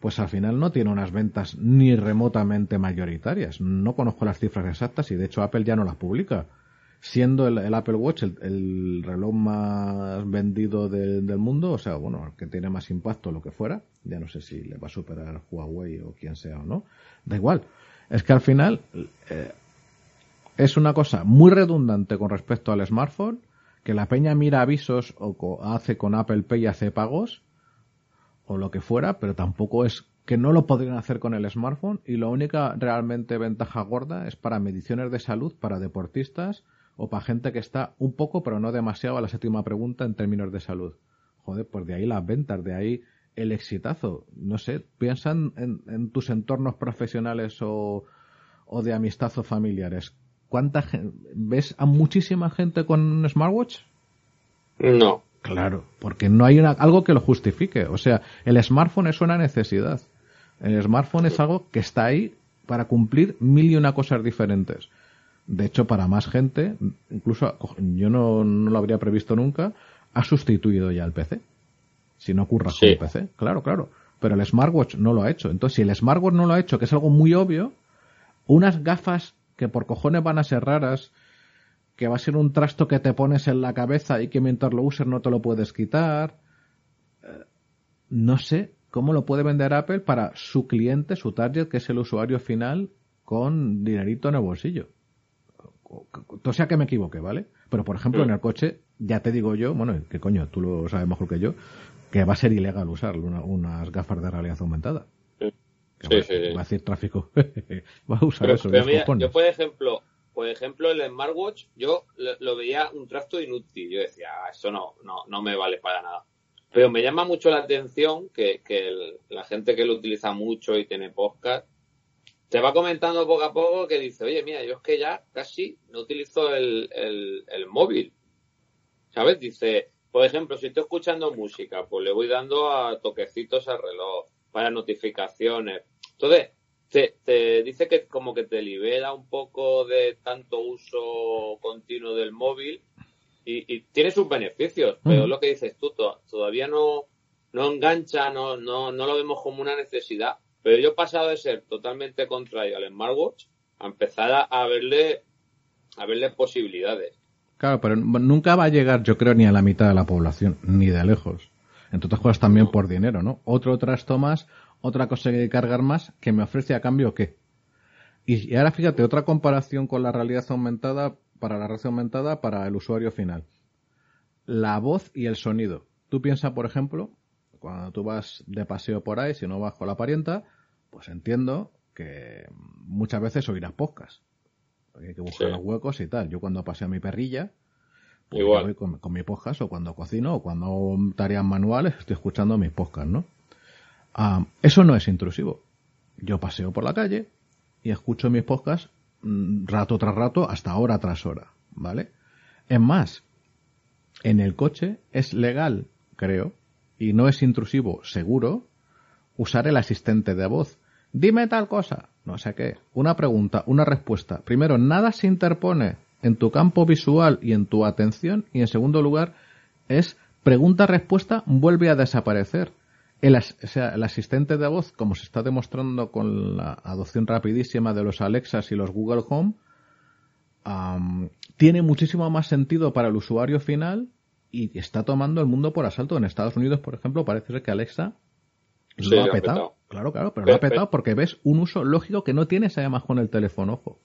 pues al final no tiene unas ventas ni remotamente mayoritarias. No conozco las cifras exactas y de hecho Apple ya no las publica. Siendo el, Apple Watch el, el reloj más vendido del- del mundo, o sea, bueno, el que tiene más impacto, lo que fuera, ya no sé si le va a superar Huawei o quien sea o no, da igual. Es que al final eh, es una cosa muy redundante con respecto al smartphone, que la peña mira avisos o co- hace con Apple Pay, hace pagos, o lo que fuera, pero tampoco es que no lo podrían hacer con el smartphone y la única realmente ventaja gorda es para mediciones de salud, para deportistas o para gente que está un poco, pero no demasiado a la séptima pregunta en términos de salud. Joder, pues de ahí las ventas, de ahí el exitazo. No sé, piensan en, en tus entornos profesionales o, o de amistad o familiares. ¿Cuánta ves a muchísima gente con un smartwatch? No. Claro, porque no hay una- algo que lo justifique. O sea, el smartphone es una necesidad. El smartphone es algo que está ahí para cumplir mil y una cosas diferentes. De hecho, para más gente, incluso yo no, no lo habría previsto nunca, ha sustituido ya el PC. Si no ocurra Sí. con el PC. Claro, claro. Pero el smartwatch no lo ha hecho. Entonces, si el smartwatch no lo ha hecho, que es algo muy obvio, unas gafas que por cojones van a ser raras, que va a ser un trasto que te pones en la cabeza y que mientras lo uses no te lo puedes quitar. Eh, no sé cómo lo puede vender Apple para su cliente, su target, que es el usuario final, con dinerito en el bolsillo. O sea que me equivoqué, ¿vale? Pero por ejemplo, en el coche, ya te digo yo, bueno, que coño, tú lo sabes mejor que yo, que va a ser ilegal usar una- unas gafas de realidad aumentada. Sí. Va, sí, va a decir tráfico. va a usar Pero, eso. pero mira, yo por ejemplo, por ejemplo el smartwatch, yo lo, lo veía un trasto inútil. Yo decía, "Ah, eso no, no, no me vale para nada. Pero me llama mucho la atención que, que el- la gente que lo utiliza mucho y tiene podcast, te va comentando poco a poco que dice, oye, mira, yo es que ya casi no utilizo el, el, el móvil. ¿Sabes? Dice, por ejemplo, si estoy escuchando música, pues le voy dando a toquecitos al reloj para notificaciones. Entonces, te, te dice que como que te libera un poco de tanto uso continuo del móvil y, y tiene sus beneficios, pero lo que dices tú, to- todavía no, no engancha, no, no, no lo vemos como una necesidad. Pero yo he pasado de ser totalmente contrario al smartwatch a empezar a, a verle a verle posibilidades. Claro, pero nunca va a llegar, yo creo, ni a la mitad de la población, ni de lejos. Entre otras cosas también No. por dinero, ¿no? Otro trasto más, otra cosa que cargar más, que me ofrece a cambio qué. Y, y ahora fíjate, otra comparación con la realidad aumentada, para la realidad aumentada, para el usuario final. La voz y el sonido. Tú piensas, por ejemplo, cuando tú vas de paseo por ahí, si no vas con la parienta, pues entiendo que muchas veces oirás podcast. Porque hay que buscar Sí. los huecos y tal. Yo cuando paseo a mi perrilla, pues Igual. voy con, con mi podcast o cuando cocino o cuando hago tareas manuales estoy escuchando mis podcasts, ¿no? Ah, eso no es intrusivo. Yo paseo por la calle y escucho mis podcasts mm, rato tras rato hasta hora tras hora, ¿vale? Es más, en el coche es legal, creo, y no es intrusivo, seguro, usar el asistente de voz. Dime tal cosa, no sé qué. Una pregunta, una respuesta. Primero, nada se interpone en tu campo visual y en tu atención. Y en segundo lugar, es pregunta-respuesta vuelve a desaparecer. El, as- sea, el asistente de voz, como se está demostrando con la adopción rapidísima de los Alexas y los Google Home, am, tiene muchísimo más sentido para el usuario final y está tomando el mundo por asalto. En Estados Unidos, por ejemplo, parece ser que Alexa lo ha petado. petado. Claro, claro, pero Pe- lo ha pe- petado porque ves un uso lógico que no tienes además con el teléfono, ojo.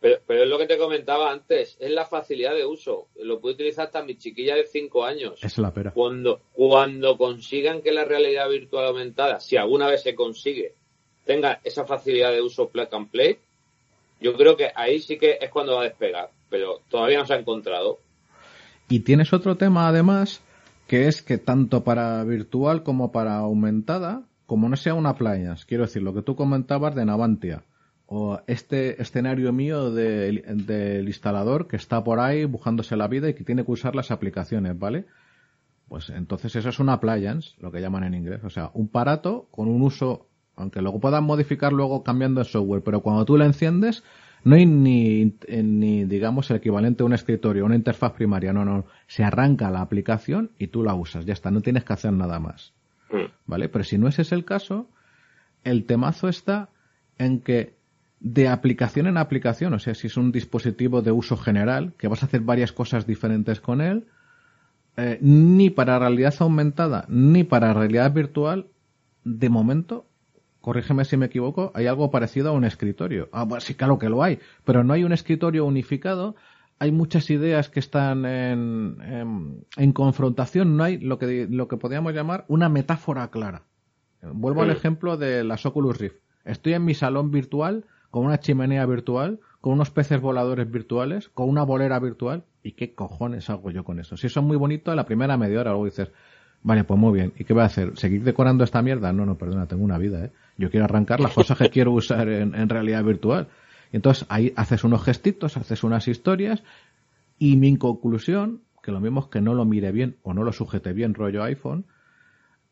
Pero, pero es lo que te comentaba antes, es la facilidad de uso. Lo puede utilizar hasta mi chiquilla de 5 años. Es la pera. Cuando, cuando consigan que la realidad virtual aumentada, si alguna vez se consigue, tenga esa facilidad de uso plug and play, yo creo que ahí sí que es cuando va a despegar. Pero todavía no se ha encontrado. Y tienes otro tema además, que es que tanto para virtual como para aumentada, como no sea una appliance, quiero decir, lo que tú comentabas de Navantia, o este escenario mío de- del instalador que está por ahí buscándose la vida y que tiene que usar las aplicaciones, ¿vale? Pues entonces eso es una appliance, lo que llaman en inglés, o sea, un parato con un uso, aunque luego puedan modificar luego cambiando el software, pero cuando tú la enciendes, no hay ni, eh, ni digamos el equivalente a un escritorio, una interfaz primaria, no, no, se arranca la aplicación y tú la usas, ya está, no tienes que hacer nada más. Mm. ¿vale? Pero si no ese es el caso, el temazo está en que de aplicación en aplicación, o sea, si es un dispositivo de uso general, que vas a hacer varias cosas diferentes con él, eh, ni para realidad aumentada, ni para realidad virtual, de momento, corrígeme si me equivoco, hay algo parecido a un escritorio. Ah, bueno, sí, claro que lo hay, pero no hay un escritorio unificado. Hay muchas ideas que están en, en, en confrontación, no hay lo que, lo que podríamos llamar una metáfora clara. Vuelvo al Mm. ejemplo de las Oculus Rift. Estoy en mi salón virtual, con una chimenea virtual, con unos peces voladores virtuales, con una bolera virtual. ¿Y qué cojones hago yo con eso? Si eso es muy bonito, la primera media hora luego dices, vale, pues muy bien. ¿Y qué voy a hacer? ¿Seguir decorando esta mierda? No, no, perdona, tengo una vida, ¿eh? Yo quiero arrancar las cosas que quiero usar en, realidad virtual. Y entonces ahí haces unos gestitos, haces unas historias y mi conclusión, que lo mismo es que no lo mire bien o no lo sujete bien rollo iPhone,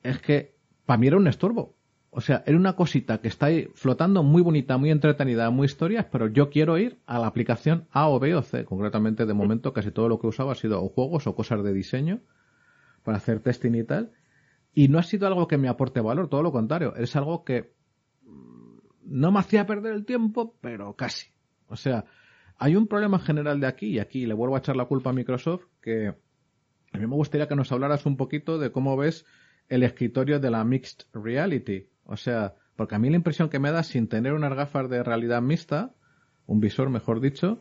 es que para mí era un estorbo. O sea, era una cosita que está ahí flotando muy bonita, muy entretenida, muy historias, pero yo quiero ir a la aplicación A o B o C. Concretamente, de momento, casi todo lo que usado ha sido juegos o cosas de diseño para hacer testing y tal. Y no ha sido algo que me aporte valor, todo lo contrario. Es algo que no me hacía perder el tiempo, pero casi. O sea, hay un problema general de aquí, y aquí le vuelvo a echar la culpa a Microsoft, que a mí me gustaría que nos hablaras un poquito de cómo ves el escritorio de la Mixed Reality. O sea, porque a mí la impresión que me da sin tener unas gafas de realidad mixta, un visor mejor dicho,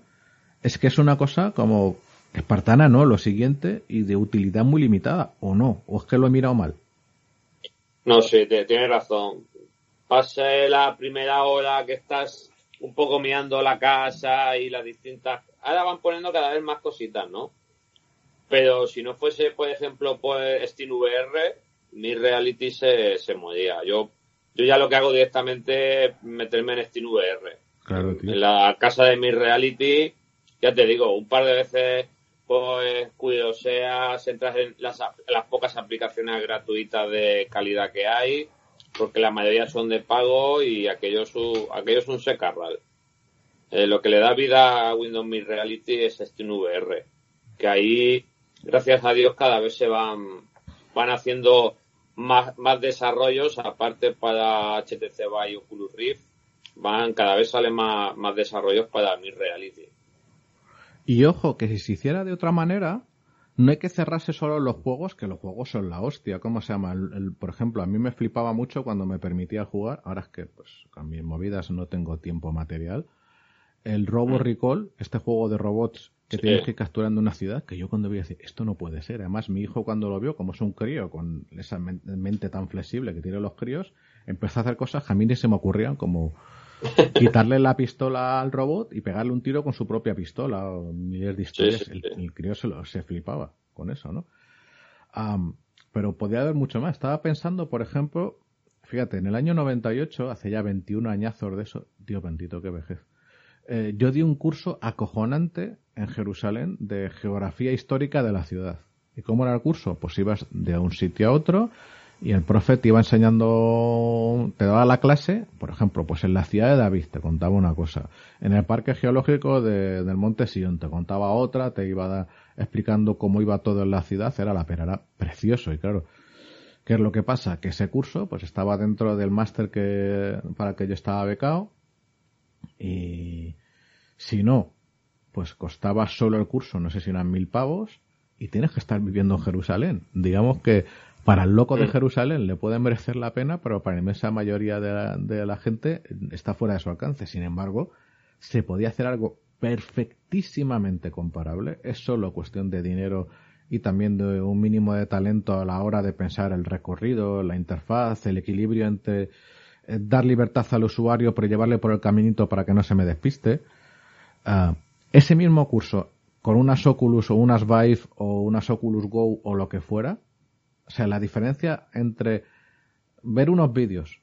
es que es una cosa como espartana, ¿no? Lo siguiente y de utilidad muy limitada, o no, o es que lo he mirado mal. No, sí, tienes razón. Pase la primera hora que estás un poco mirando la casa y las distintas... Ahora van poniendo cada vez más cositas, ¿no? Pero si no fuese, por ejemplo, por SteamVR, mi reality se, se moría. Yo, yo ya lo que hago directamente es meterme en SteamVR. Claro, tío. En la casa de mi reality, ya te digo, un par de veces pues seas entras en las, las pocas aplicaciones gratuitas de calidad que hay, porque la mayoría son de pago y aquello es un, un secarral. Eh, lo que le da vida a Windows Me Reality es este VR, que ahí, gracias a Dios, cada vez se van, van haciendo más, más desarrollos, aparte para HTC Vive y Oculus Rift, van, cada vez salen más, más desarrollos para Mi Reality. Y ojo, que si se hiciera de otra manera, no hay que cerrarse solo los juegos, que los juegos son la hostia. ¿Cómo se llama? El, por ejemplo, a mí me flipaba mucho cuando me permitía jugar. Ahora es que, pues, con mis movidas no tengo tiempo material. El Robo mm. Recall, este juego de robots que tienes que ir capturando una ciudad, que yo cuando vi decir, esto no puede ser. Además, mi hijo cuando lo vio, como es un crío con esa mente tan flexible que tienen los críos, empezó a hacer cosas que a mí ni se me ocurrían, como quitarle la pistola al robot y pegarle un tiro con su propia pistola o miles de historias. el, crío se, lo, se flipaba con eso, ¿no? pero podía haber mucho más. Estaba pensando, por ejemplo, fíjate, en el año 98, hace ya 21 añazos de eso, Dios bendito, qué vejez. Eh, yo di un curso acojonante en Jerusalén de geografía histórica de la ciudad. ¿Y cómo era el curso? Pues ibas de un sitio a otro, y el profe te iba enseñando, te daba la clase, por ejemplo, pues en la ciudad de David te contaba una cosa, en el parque geológico de, del Monte Sion te contaba otra, te iba explicando cómo iba todo en la ciudad, era la pera, era precioso y claro, ¿qué es lo que pasa? Que ese curso pues estaba dentro del máster que, para que yo estaba becado y si no, pues costaba solo el curso, no sé si eran mil pavos, y tienes que estar viviendo en Jerusalén. Digamos que para el loco de mm. Jerusalén le puede merecer la pena, pero para la inmensa mayoría de la, gente está fuera de su alcance. Sin embargo, se podía hacer algo perfectísimamente comparable. Es solo cuestión de dinero y también de un mínimo de talento a la hora de pensar el recorrido, la interfaz, el equilibrio entre eh, dar libertad al usuario pero llevarle por el caminito para que no se me despiste. Ah, ese mismo curso con unas Oculus o unas Vive o unas Oculus Go o lo que fuera, o sea, la diferencia entre ver unos vídeos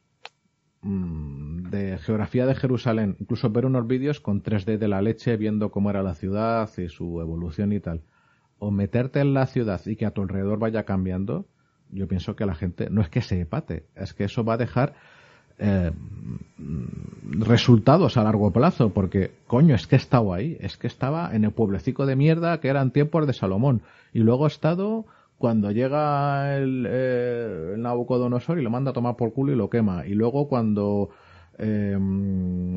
mm, de geografía de Jerusalén, incluso ver unos vídeos con 3D de la leche, viendo cómo era la ciudad y su evolución y tal, o meterte en la ciudad y que a tu alrededor vaya cambiando, yo pienso que la gente no es que se empate, es que eso va a dejar eh, resultados a largo plazo, porque coño, es que he estado ahí, es que estaba en el pueblecico de mierda que eran tiempos de Salomón, y luego he estado cuando llega el, eh, Nabucodonosor y lo manda a tomar por culo y lo quema. Y luego cuando eh,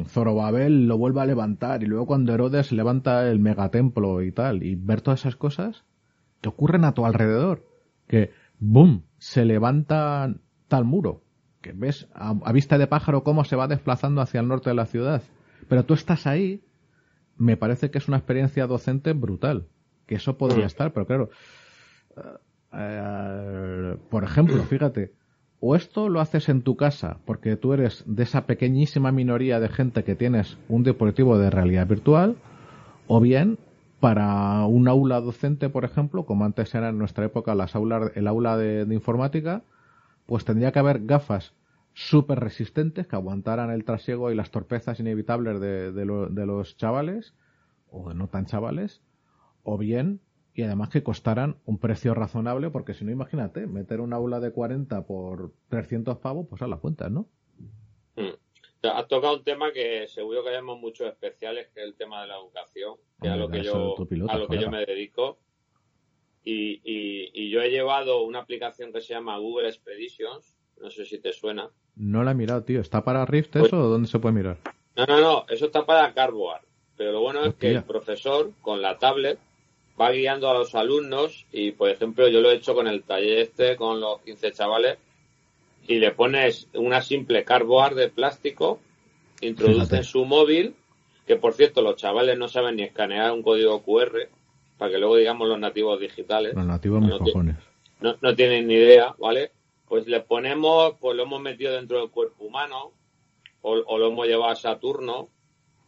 Zorobabel lo vuelve a levantar. Y luego cuando Herodes levanta el megatemplo y tal. Y ver todas esas cosas que ocurren a tu alrededor. Que, ¡boom!, se levanta tal muro. Que ves a, vista de pájaro cómo se va desplazando hacia el norte de la ciudad. Pero tú estás ahí. Me parece que es una experiencia docente brutal. Que eso podría mm. estar, pero claro, eh, por ejemplo, fíjate, o esto lo haces en tu casa porque tú eres de esa pequeñísima minoría de gente que tienes un dispositivo de realidad virtual, o bien para un aula docente, por ejemplo, como antes era en nuestra época el aula de, informática, pues tendría que haber gafas súper resistentes que aguantaran el trasiego y las torpezas inevitables de, los chavales, o no tan chavales, o bien y además que costaran un precio razonable, porque si no, imagínate, meter un aula de 40 por 300 pavos, pues a las cuentas, ¿no? Hmm. Has tocado un tema que seguro que hayamos muchos especiales, que es el tema de la educación, que es a lo que yo, a lo que yo me dedico. Y, y, yo he llevado una aplicación que se llama Google Expeditions, no sé si te suena. No la he mirado, tío. ¿Está para Rift pues eso o dónde se puede mirar? No, no, no, eso está para Cardboard. Pero lo bueno es que el profesor, con la tablet, va guiando a los alumnos y, por ejemplo, yo lo he hecho con el taller este, con los 15 chavales, y le pones una simple cardboard de plástico, introducen su móvil, que por cierto los chavales no saben ni escanear un código QR, para que luego digamos los nativos digitales. Los nativos no, cojones. No, no tienen ni idea, ¿vale? Pues le ponemos, pues lo hemos metido dentro del cuerpo humano, o, o lo hemos llevado a Saturno,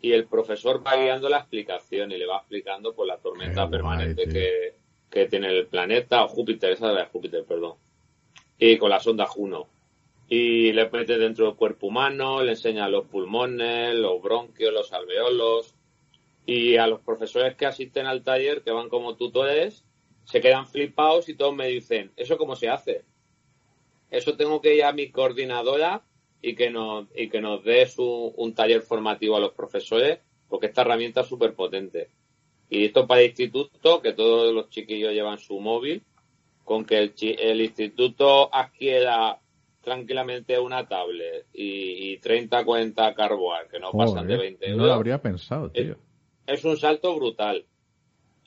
y el profesor va guiando la explicación y le va explicando pues la tormenta permanente que, que, tiene el planeta, o Júpiter, esa de Júpiter, perdón, y con la sonda Juno. Y le mete dentro del cuerpo humano, le enseña los pulmones, los bronquios, los alveolos, Y a los profesores que asisten al taller, que van como tutores, se quedan flipados y todos me dicen, ¿eso cómo se hace? Eso tengo que ir a mi coordinadora y que nos, y que nos des un, un taller formativo a los profesores, porque esta herramienta es súper potente. Y esto para el instituto, que todos los chiquillos llevan su móvil, con que el, el instituto adquiera tranquilamente una tablet y, y 30, 40 carboar, que no pasan de Joder, 20 no euros, lo habría pensado, tío. es un salto brutal.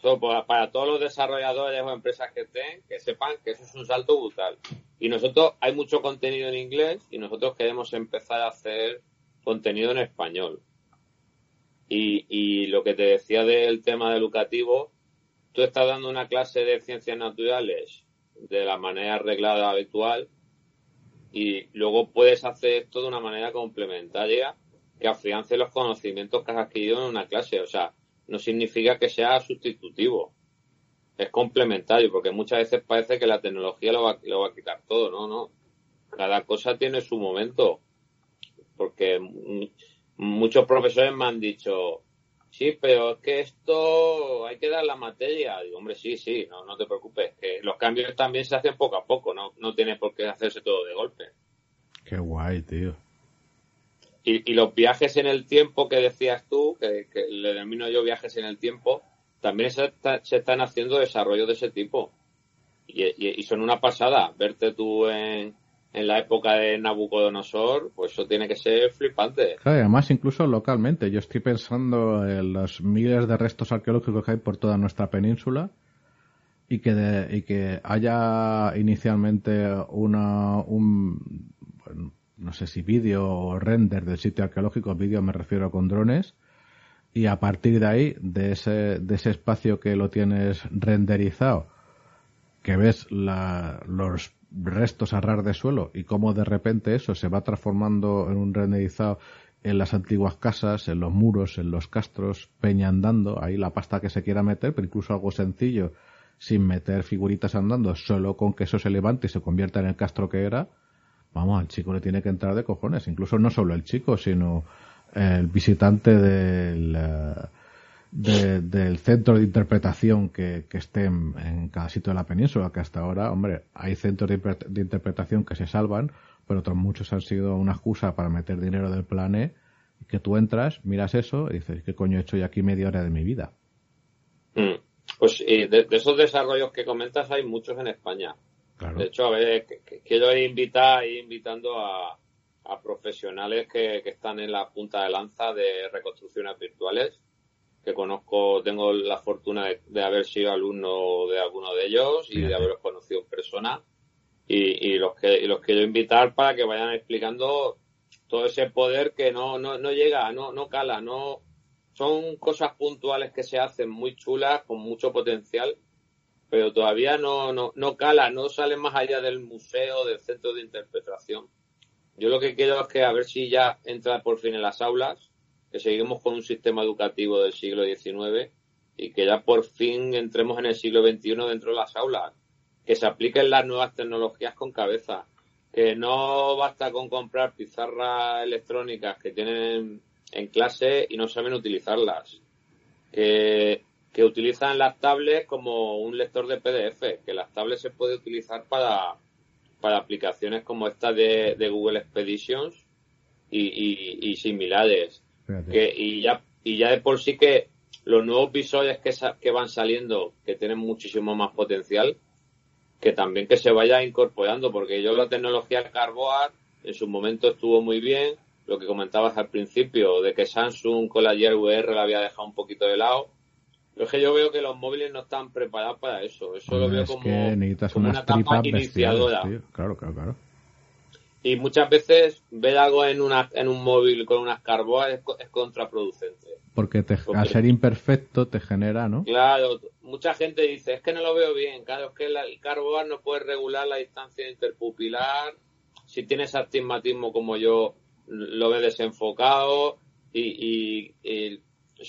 So, para, todos los desarrolladores o empresas que estén, que sepan que eso es un salto brutal. Y nosotros, hay mucho contenido en inglés y nosotros queremos empezar a hacer contenido en español. Y, y lo que te decía del tema de educativo, tú estás dando una clase de ciencias naturales de la manera arreglada habitual y luego puedes hacer esto de una manera complementaria que afiance los conocimientos que has adquirido en una clase. O sea, no significa que sea sustitutivo. Es complementario, porque muchas veces parece que la tecnología lo va, lo va a quitar todo. No, no. Cada cosa tiene su momento. Porque muchos profesores me han dicho, sí, pero es que esto hay que dar la materia. Digo, hombre, sí, sí, no, no te preocupes. Que los cambios también se hacen poco a poco. No, no tiene por qué hacerse todo de golpe. Qué guay, tío. Y, y los viajes en el tiempo que decías tú, que, le denomino yo viajes en el tiempo, también se, está- se están haciendo desarrollos de ese tipo. Y, y- son una pasada. Verte tú en, en la época de Nabucodonosor, pues eso tiene que ser flipante. Claro, y además incluso localmente. Yo estoy pensando en los miles de restos arqueológicos que hay por toda nuestra península y que, de- y que haya inicialmente una, un, bueno, no sé si vídeo o render del sitio arqueológico, vídeo me refiero con drones, y a partir de ahí, de ese, de ese espacio que lo tienes renderizado, que ves la, los restos a ras de suelo y cómo de repente eso se va transformando en un renderizado en las antiguas casas, en los muros, en los castros, peña andando, ahí la pasta que se quiera meter, pero incluso algo sencillo, sin meter figuritas andando, solo con que eso se levante y se convierta en el castro que era, vamos, al chico le tiene que entrar de cojones, incluso no solo el chico, sino el visitante del, eh, de- del centro de interpretación que, que esté en, en cada sitio de la península, que hasta ahora, hombre, hay centros de, interpretación que se salvan, pero otros muchos han sido una excusa para meter dinero del plane, que tú entras, miras eso y dices, ¿qué coño he hecho yo aquí media hora de mi vida? Mm. Pues de, de esos desarrollos que comentas hay muchos en España. Claro. De hecho, a ver, quiero invitar, invitando a, a profesionales que, que están en la punta de lanza de reconstrucciones virtuales, que conozco, tengo la fortuna de, de haber sido alumno de alguno de ellos y de haberlos conocido en persona. Y, y los que y los quiero invitar para que vayan explicando todo ese poder que no, no, no llega, no, no cala, no son cosas puntuales que se hacen muy chulas, con mucho potencial, pero todavía no, no, no cala, no sale más allá del museo, del centro de interpretación. Yo lo que quiero es que a ver si ya entra por fin en las aulas, que seguimos con un sistema educativo del siglo XIX y que ya por fin entremos en el siglo XXI dentro de las aulas, que se apliquen las nuevas tecnologías con cabeza, que no basta con comprar pizarras electrónicas que tienen en clase y no saben utilizarlas, que, que utilizan las tablets como un lector de PDF, que las tablets se puede utilizar para, para aplicaciones como esta de, de Google Expeditions y, y, y similares. Que, y ya y ya de por sí que los nuevos visores que, sa- que van saliendo que tienen muchísimo más potencial que también que se vaya incorporando porque yo la tecnología Carboard en su momento estuvo muy bien. Lo que comentabas al principio de que Samsung con la Gear VR la había dejado un poquito de lado pero es que yo veo que los móviles no están preparados para eso eso lo veo es como, como una etapa iniciadora tío. Claro, claro, claro. y muchas veces ver algo en una en un móvil con unas Carboard es, es contraproducente Porque te, Porque- al ser imperfecto te genera, ¿no? Claro, mucha gente dice, es que no lo veo bien, claro, es que la- el carboar no puede regular la distancia interpupilar, si tienes astigmatismo como yo, lo ve desenfocado y, y-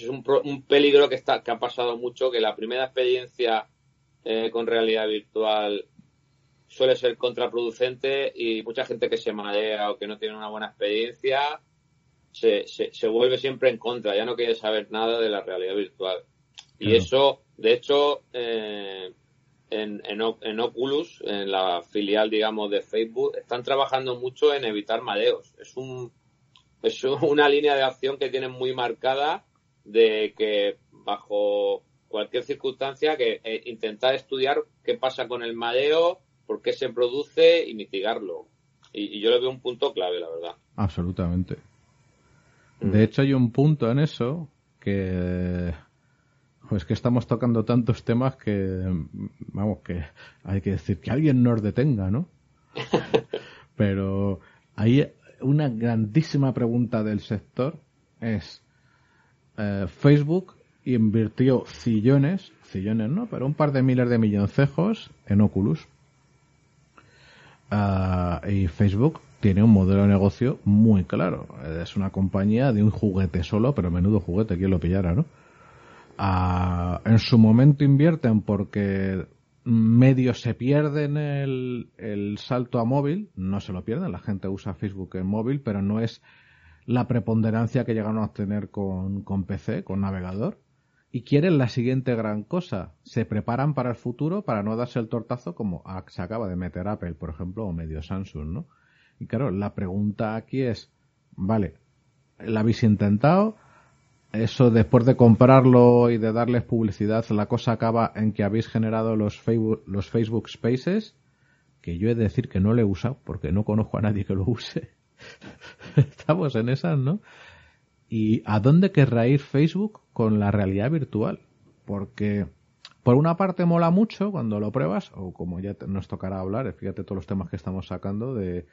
es un, pro- un peligro que, está, que ha pasado mucho, que la primera experiencia eh, con realidad virtual suele ser contraproducente y mucha gente que se marea o que no tiene una buena experiencia se, se, vuelve siempre en contra, ya no quiere saber nada de la realidad virtual. Y eso, de hecho, eh, en, en, Oculus, en la filial, digamos, de Facebook, están trabajando mucho en evitar mareos. Es, un, es una línea de acción que tienen muy marcada de que bajo cualquier circunstancia que eh, intentar estudiar qué pasa con el mareo, por qué se produce y mitigarlo. Y, yo le veo un punto clave, la verdad. Absolutamente. Mm. De hecho, hay un punto en eso que pues que estamos tocando tantos temas que vamos que hay que decir que alguien nos detenga, ¿no? Pero hay una grandísima pregunta del sector es eh, Facebook invirtió cillones, cillones no, pero un par de miles de milloncejos en Oculus. Ah, y Facebook tiene un modelo de negocio muy claro. Es una compañía de un juguete solo, pero menudo juguete, quien lo pillara, ¿no? Ah, en su momento invierten porque medio se pierden el, el salto a móvil, no se lo pierden, la gente usa Facebook en móvil, pero no es la preponderancia que llegaron a obtener con, con PC, con navegador y quieren la siguiente gran cosa. Se preparan para el futuro para no darse el tortazo como se acaba de meter Apple, por ejemplo, o medio Samsung, ¿no? Y claro, la pregunta aquí es, vale, ¿la habéis intentado? Eso después de comprarlo y de darles publicidad, la cosa acaba en que habéis generado los Facebook, los Facebook Spaces, que yo he de decir que no lo he usado porque no conozco a nadie que lo use. Estamos en esas, ¿no? ¿Y a dónde querrá ir Facebook con la realidad virtual? Porque por una parte mola mucho cuando lo pruebas, o como ya nos tocará hablar, fíjate todos los temas que estamos sacando de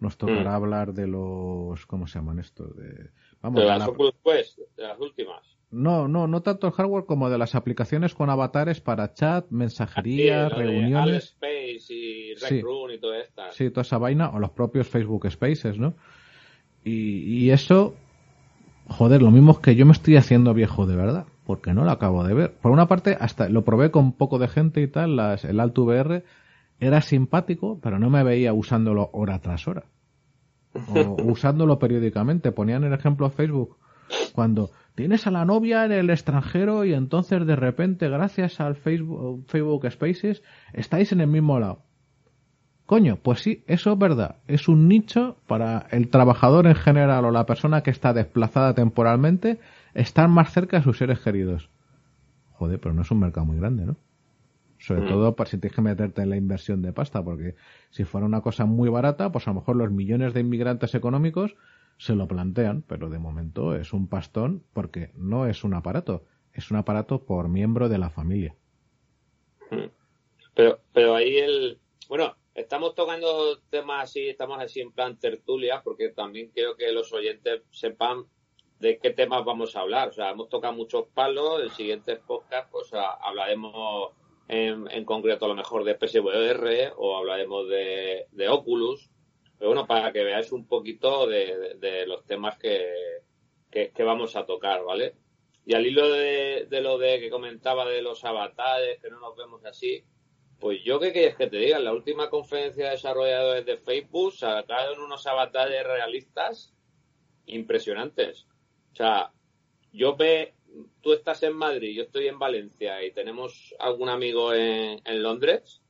nos tocará mm. hablar de los ¿cómo se llaman estos? De, vamos, de las Oculus Quest, de las últimas. No, no, no tanto el hardware como de las aplicaciones con avatares para chat, mensajería, reuniones. Space y Rec Room y todo esto. Sí, toda esa vaina, o los propios Facebook Spaces, ¿no? Y, y eso joder, lo mismo es que yo me estoy haciendo viejo de verdad, porque no lo acabo de ver. Por una parte, hasta lo probé con un poco de gente y tal, las, el Alto VR era simpático, pero no me veía usándolo hora tras hora. O usándolo periódicamente. Ponían el ejemplo Facebook cuando tienes a la novia en el extranjero y entonces de repente, gracias al Facebook, Facebook Spaces, estáis en el mismo lado. Coño, pues sí, eso es verdad. Es un nicho para el trabajador en general o la persona que está desplazada temporalmente estar más cerca de sus seres queridos. Joder, pero no es un mercado muy grande, ¿no? Sobre mm. todo para si tienes que meterte en la inversión de pasta, porque si fuera una cosa muy barata, pues a lo mejor los millones de inmigrantes económicos se lo plantean, pero de momento es un pastón porque no es un aparato, es un aparato por miembro de la familia. Mm. Pero, pero ahí el, bueno, Estamos tocando temas así, estamos así en plan tertulia, porque también quiero que los oyentes sepan de qué temas vamos a hablar. O sea, hemos tocado muchos palos. El siguiente podcast, pues hablaremos en, concreto a lo mejor de PSVR o hablaremos de, Oculus. Pero bueno, para que veáis un poquito de, los temas que, que, vamos a tocar, ¿vale? Y al hilo de, de lo de que comentaba de los avatares, que no nos vemos así, pues yo qué quieres que te diga, en la última conferencia de desarrolladores de Facebook sacaron unos avatares realistas impresionantes. O sea, yo ve, tú estás en Madrid, yo estoy en Valencia y tenemos algún amigo en, Londres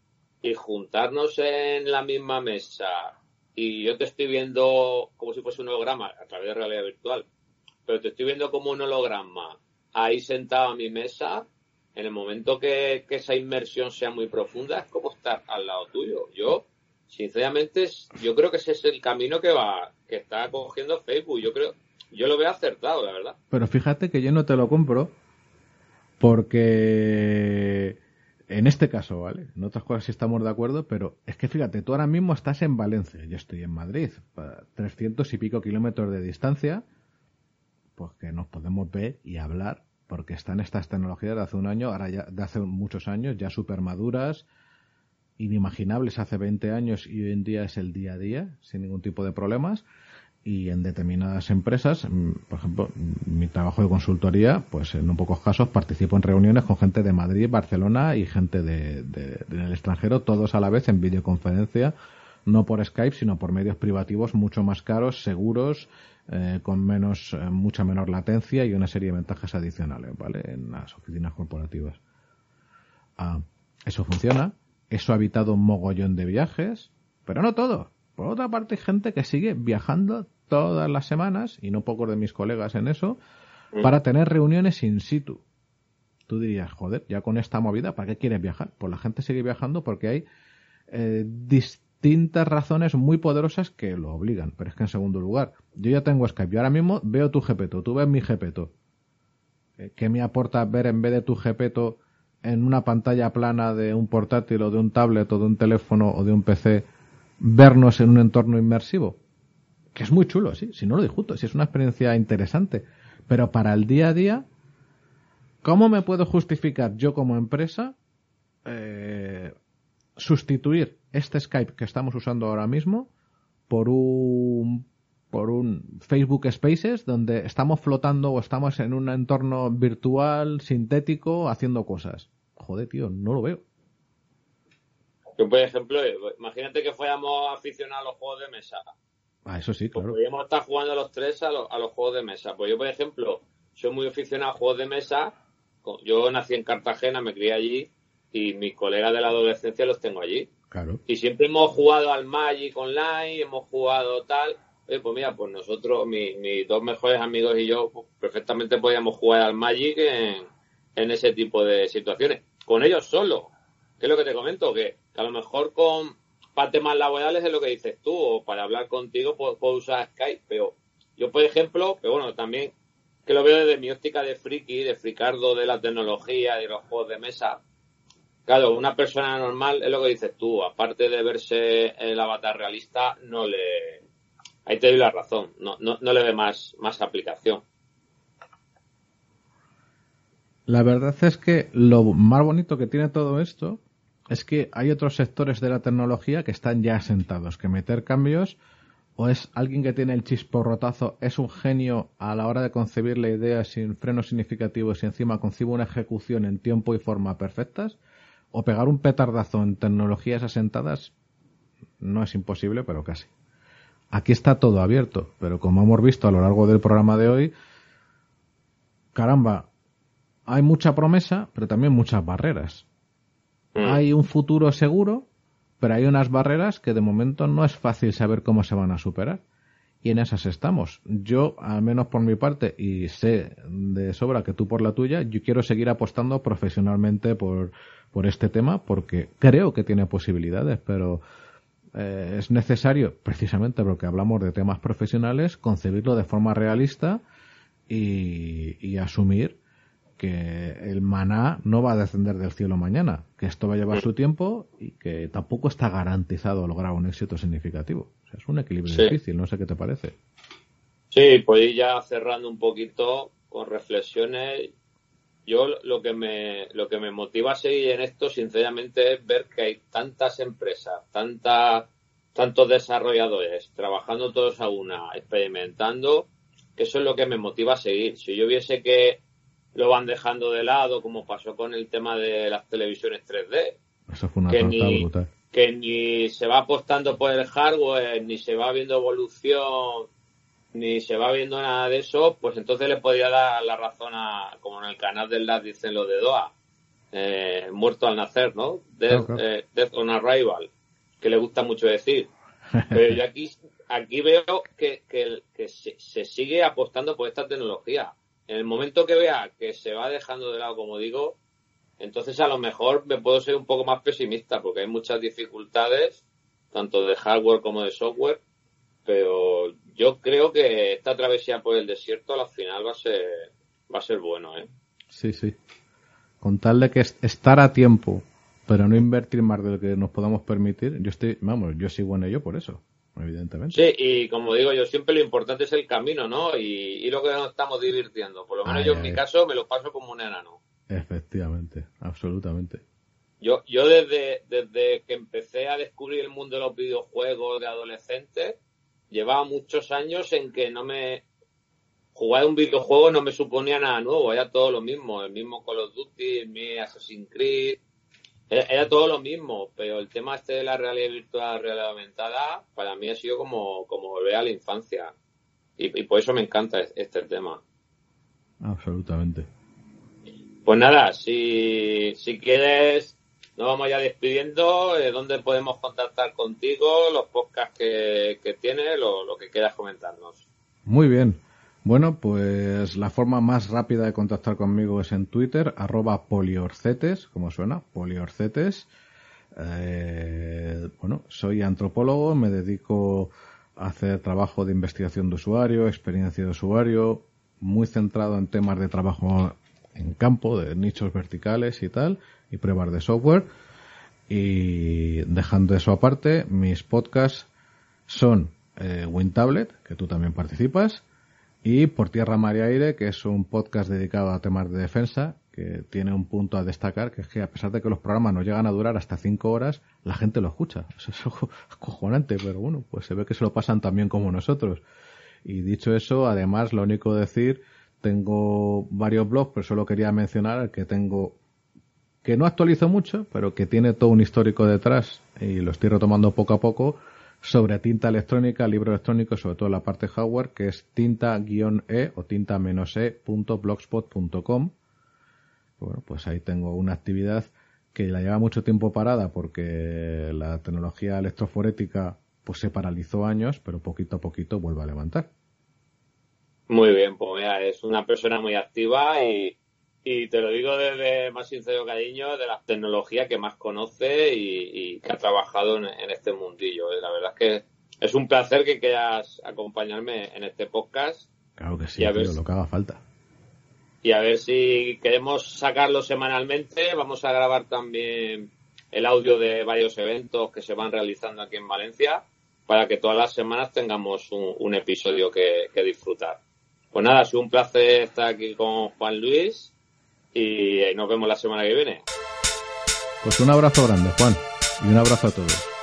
y juntarnos en la misma mesa y yo te estoy viendo como si fuese un holograma a través de realidad virtual, pero te estoy viendo como un holograma ahí sentado a mi mesa en el momento que, esa inmersión sea muy profunda, es como estar al lado tuyo. Yo, sinceramente, yo creo que ese es el camino que va, que está cogiendo Facebook. Yo creo, yo lo veo acertado, la verdad. Pero fíjate que yo no te lo compro porque en este caso, ¿vale? En otras cosas sí estamos de acuerdo, pero es que fíjate, tú ahora mismo estás en Valencia, yo estoy en Madrid, a 300 y pico kilómetros de distancia, pues que nos podemos ver y hablar porque están estas tecnologías de hace un año, ahora ya de hace muchos años, ya súper maduras, inimaginables hace 20 años y hoy en día es el día a día, sin ningún tipo de problemas. Y en determinadas empresas, mm, por ejemplo, mi trabajo de consultoría, pues en un pocos casos participo en reuniones con gente de Madrid, Barcelona y gente de, del extranjero, todos a la vez en videoconferencia no por Skype, sino por medios privativos mucho más caros, seguros, eh, con menos, eh, mucha menor latencia y una serie de ventajas adicionales, ¿vale? En las oficinas corporativas. Ah, eso funciona. Eso ha evitado un mogollón de viajes, pero no todo. Por otra parte, hay gente que sigue viajando todas las semanas, y no pocos de mis colegas en eso, para tener reuniones in situ. Tú dirías, joder, ya con esta movida, ¿para qué quieres viajar? Pues la gente sigue viajando porque hay eh, distintas razones muy poderosas que lo obligan. Pero es que en segundo lugar, yo ya tengo Skype. Yo ahora mismo veo tu GPTO, tú ves mi GPTO. Eh, ¿Qué me aporta ver en vez de tu GPTO en una pantalla plana de un portátil o de un tablet o de un teléfono o de un PC vernos en un entorno inmersivo? Que es muy chulo, sí, si no lo discuto, si es una experiencia interesante. Pero para el día a día, ¿cómo me puedo justificar yo como empresa eh, sustituir este Skype que estamos usando ahora mismo por un por un Facebook Spaces donde estamos flotando o estamos en un entorno virtual, sintético, haciendo cosas. Joder, tío, no lo veo. Por ejemplo, imagínate que fuéramos aficionados a los juegos de mesa. Ah, eso sí, Pues claro. podríamos estar jugando los tres a, los- a los juegos de mesa. Pues yo, por ejemplo, soy muy aficionado a juegos de mesa. Yo nací en Cartagena, me crié allí y mis colegas de la adolescencia los tengo allí. Claro. Y siempre hemos jugado al Magic Online, hemos jugado tal. Oye, pues mira, pues nosotros, mi- mis dos mejores amigos y yo, pues, perfectamente podíamos jugar al Magic en, en ese tipo de situaciones. Con ellos solo. ¿Qué es lo que te comento? Que a lo mejor con para temas laborales es lo que dices tú, o para hablar contigo puedo, puedo usar Skype, pero yo, por ejemplo, pero bueno, también que lo veo desde mi óptica de friki, de fricardo de la tecnología, de los juegos de mesa, Claro, una persona normal es lo que dices tú, aparte de verse el avatar realista, no le. Ahí te doy la razón, no, no, no le ve más, más aplicación. La verdad es que lo más bonito que tiene todo esto es que hay otros sectores de la tecnología que están ya asentados, que meter cambios o es alguien que tiene el chisporrotazo, es un genio a la hora de concebir la idea sin frenos significativos y encima concibe una ejecución en tiempo y forma perfectas, o pegar un petardazo en tecnologías asentadas no es imposible, pero casi. Aquí está todo abierto, pero como hemos visto a lo largo del programa de hoy, caramba, hay mucha promesa, pero también muchas barreras. Mm. Hay un futuro seguro, pero hay unas barreras que de momento no es fácil saber cómo se van a superar. Y en esas estamos. Yo, al menos por mi parte, y sé de sobra que tú por la tuya, yo quiero seguir apostando profesionalmente por, por este tema porque creo que tiene posibilidades, pero eh, es necesario, precisamente porque hablamos de temas profesionales, concebirlo de forma realista y, y asumir que el maná no va a descender del cielo mañana, que esto va a llevar su tiempo y que tampoco está garantizado lograr un éxito significativo. O sea, es un equilibrio Sí. difícil, no sé qué te parece. Sí, pues ir ya cerrando un poquito con reflexiones. Yo lo que me lo que me motiva a seguir en esto, sinceramente, es ver que hay tantas empresas, tantas tantos desarrolladores trabajando todos a una, experimentando, que eso es lo que me motiva a seguir. Si yo viese que lo van dejando de lado, como pasó con el tema de las televisiones 3D, Eso fue una Que ni- brutal. que ni se va apostando por el hardware, ni se va viendo evolución, ni se va viendo nada de eso, pues entonces le podría dar la razón a, como en el canal del LAD dicen los de Doha, eh, muerto al nacer, ¿no? Death, Claro, claro. eh, death on arrival, que le gusta mucho decir. Pero yo aquí, aquí veo que, que, que se, se sigue apostando por esta tecnología. En el momento que vea que se va dejando de lado, como digo, entonces a lo mejor me puedo ser un poco más pesimista porque hay muchas dificultades, tanto de hardware como de software, pero yo creo que esta travesía por el desierto al final va a ser, va a ser bueno, ¿eh? Sí, sí. Con tal de que es- estar a tiempo, pero no invertir más de lo que nos podamos permitir, yo estoy, vamos, yo sigo en ello por eso, evidentemente. Sí, y como digo yo, siempre lo importante es el camino, ¿no? Y, y lo que nos estamos divirtiendo. Por lo menos Ay, yo en ay. mi caso me lo paso como un enano. Efectivamente, absolutamente. Yo, yo desde, desde que empecé a descubrir el mundo de los videojuegos de adolescente, llevaba muchos años en que no me jugar un videojuego no me suponía nada nuevo, era todo lo mismo, el mismo Call of Duty, el mismo Assassin's Creed, era, era todo lo mismo, pero el tema este de la realidad virtual, realidad aumentada, para mí ha sido como, como volver a la infancia. Y, y por eso me encanta es- este tema. Absolutamente. Pues nada, si, si quieres, nos vamos ya despidiendo. Eh, ¿Dónde podemos contactar contigo? Los podcasts que, que tienes, lo, lo que quieras comentarnos. Muy bien. Bueno, pues la forma más rápida de contactar conmigo es en Twitter, arroba poliorcetes, como suena, poliorcetes. Eh, bueno, soy antropólogo, me dedico a hacer trabajo de investigación de usuario, experiencia de usuario, muy centrado en temas de trabajo en campo, de nichos verticales y tal, y pruebas de software. Y dejando eso aparte, mis podcasts son eh, WinTablet, que tú también participas, y Por Tierra, Mar y Aire, que es un podcast dedicado a temas de defensa, que tiene un punto a destacar, que es que a pesar de que los programas no llegan a durar hasta cinco horas, la gente lo escucha. Eso es acojonante, pero bueno, pues se ve que se lo pasan también como nosotros. Y dicho eso, además, lo único decir, tengo varios blogs, pero solo quería mencionar que tengo que no actualizo mucho, pero que tiene todo un histórico detrás y lo estoy retomando poco a poco sobre tinta electrónica, libro electrónico, sobre todo la parte hardware, que es tinta-e o tinta-e.blogspot.com. Bueno, pues ahí tengo una actividad que la lleva mucho tiempo parada porque la tecnología electroforética pues se paralizó años, pero poquito a poquito vuelve a levantar. Muy bien, pues mira, es una persona muy activa y, y te lo digo desde más sincero cariño, de las tecnologías que más conoce y, y que ha trabajado en, en este mundillo. La verdad es que es un placer que quieras acompañarme en este podcast Claro que sí, Y a ver lo que haga falta. y a ver si queremos sacarlo semanalmente. Vamos a grabar también el audio de varios eventos que se van realizando aquí en Valencia para que todas las semanas tengamos un, un episodio que, que disfrutar. Pues nada, ha sido un placer estar aquí con Juan Luis y nos vemos la semana que viene. Pues un abrazo grande, Juan, y un abrazo a todos.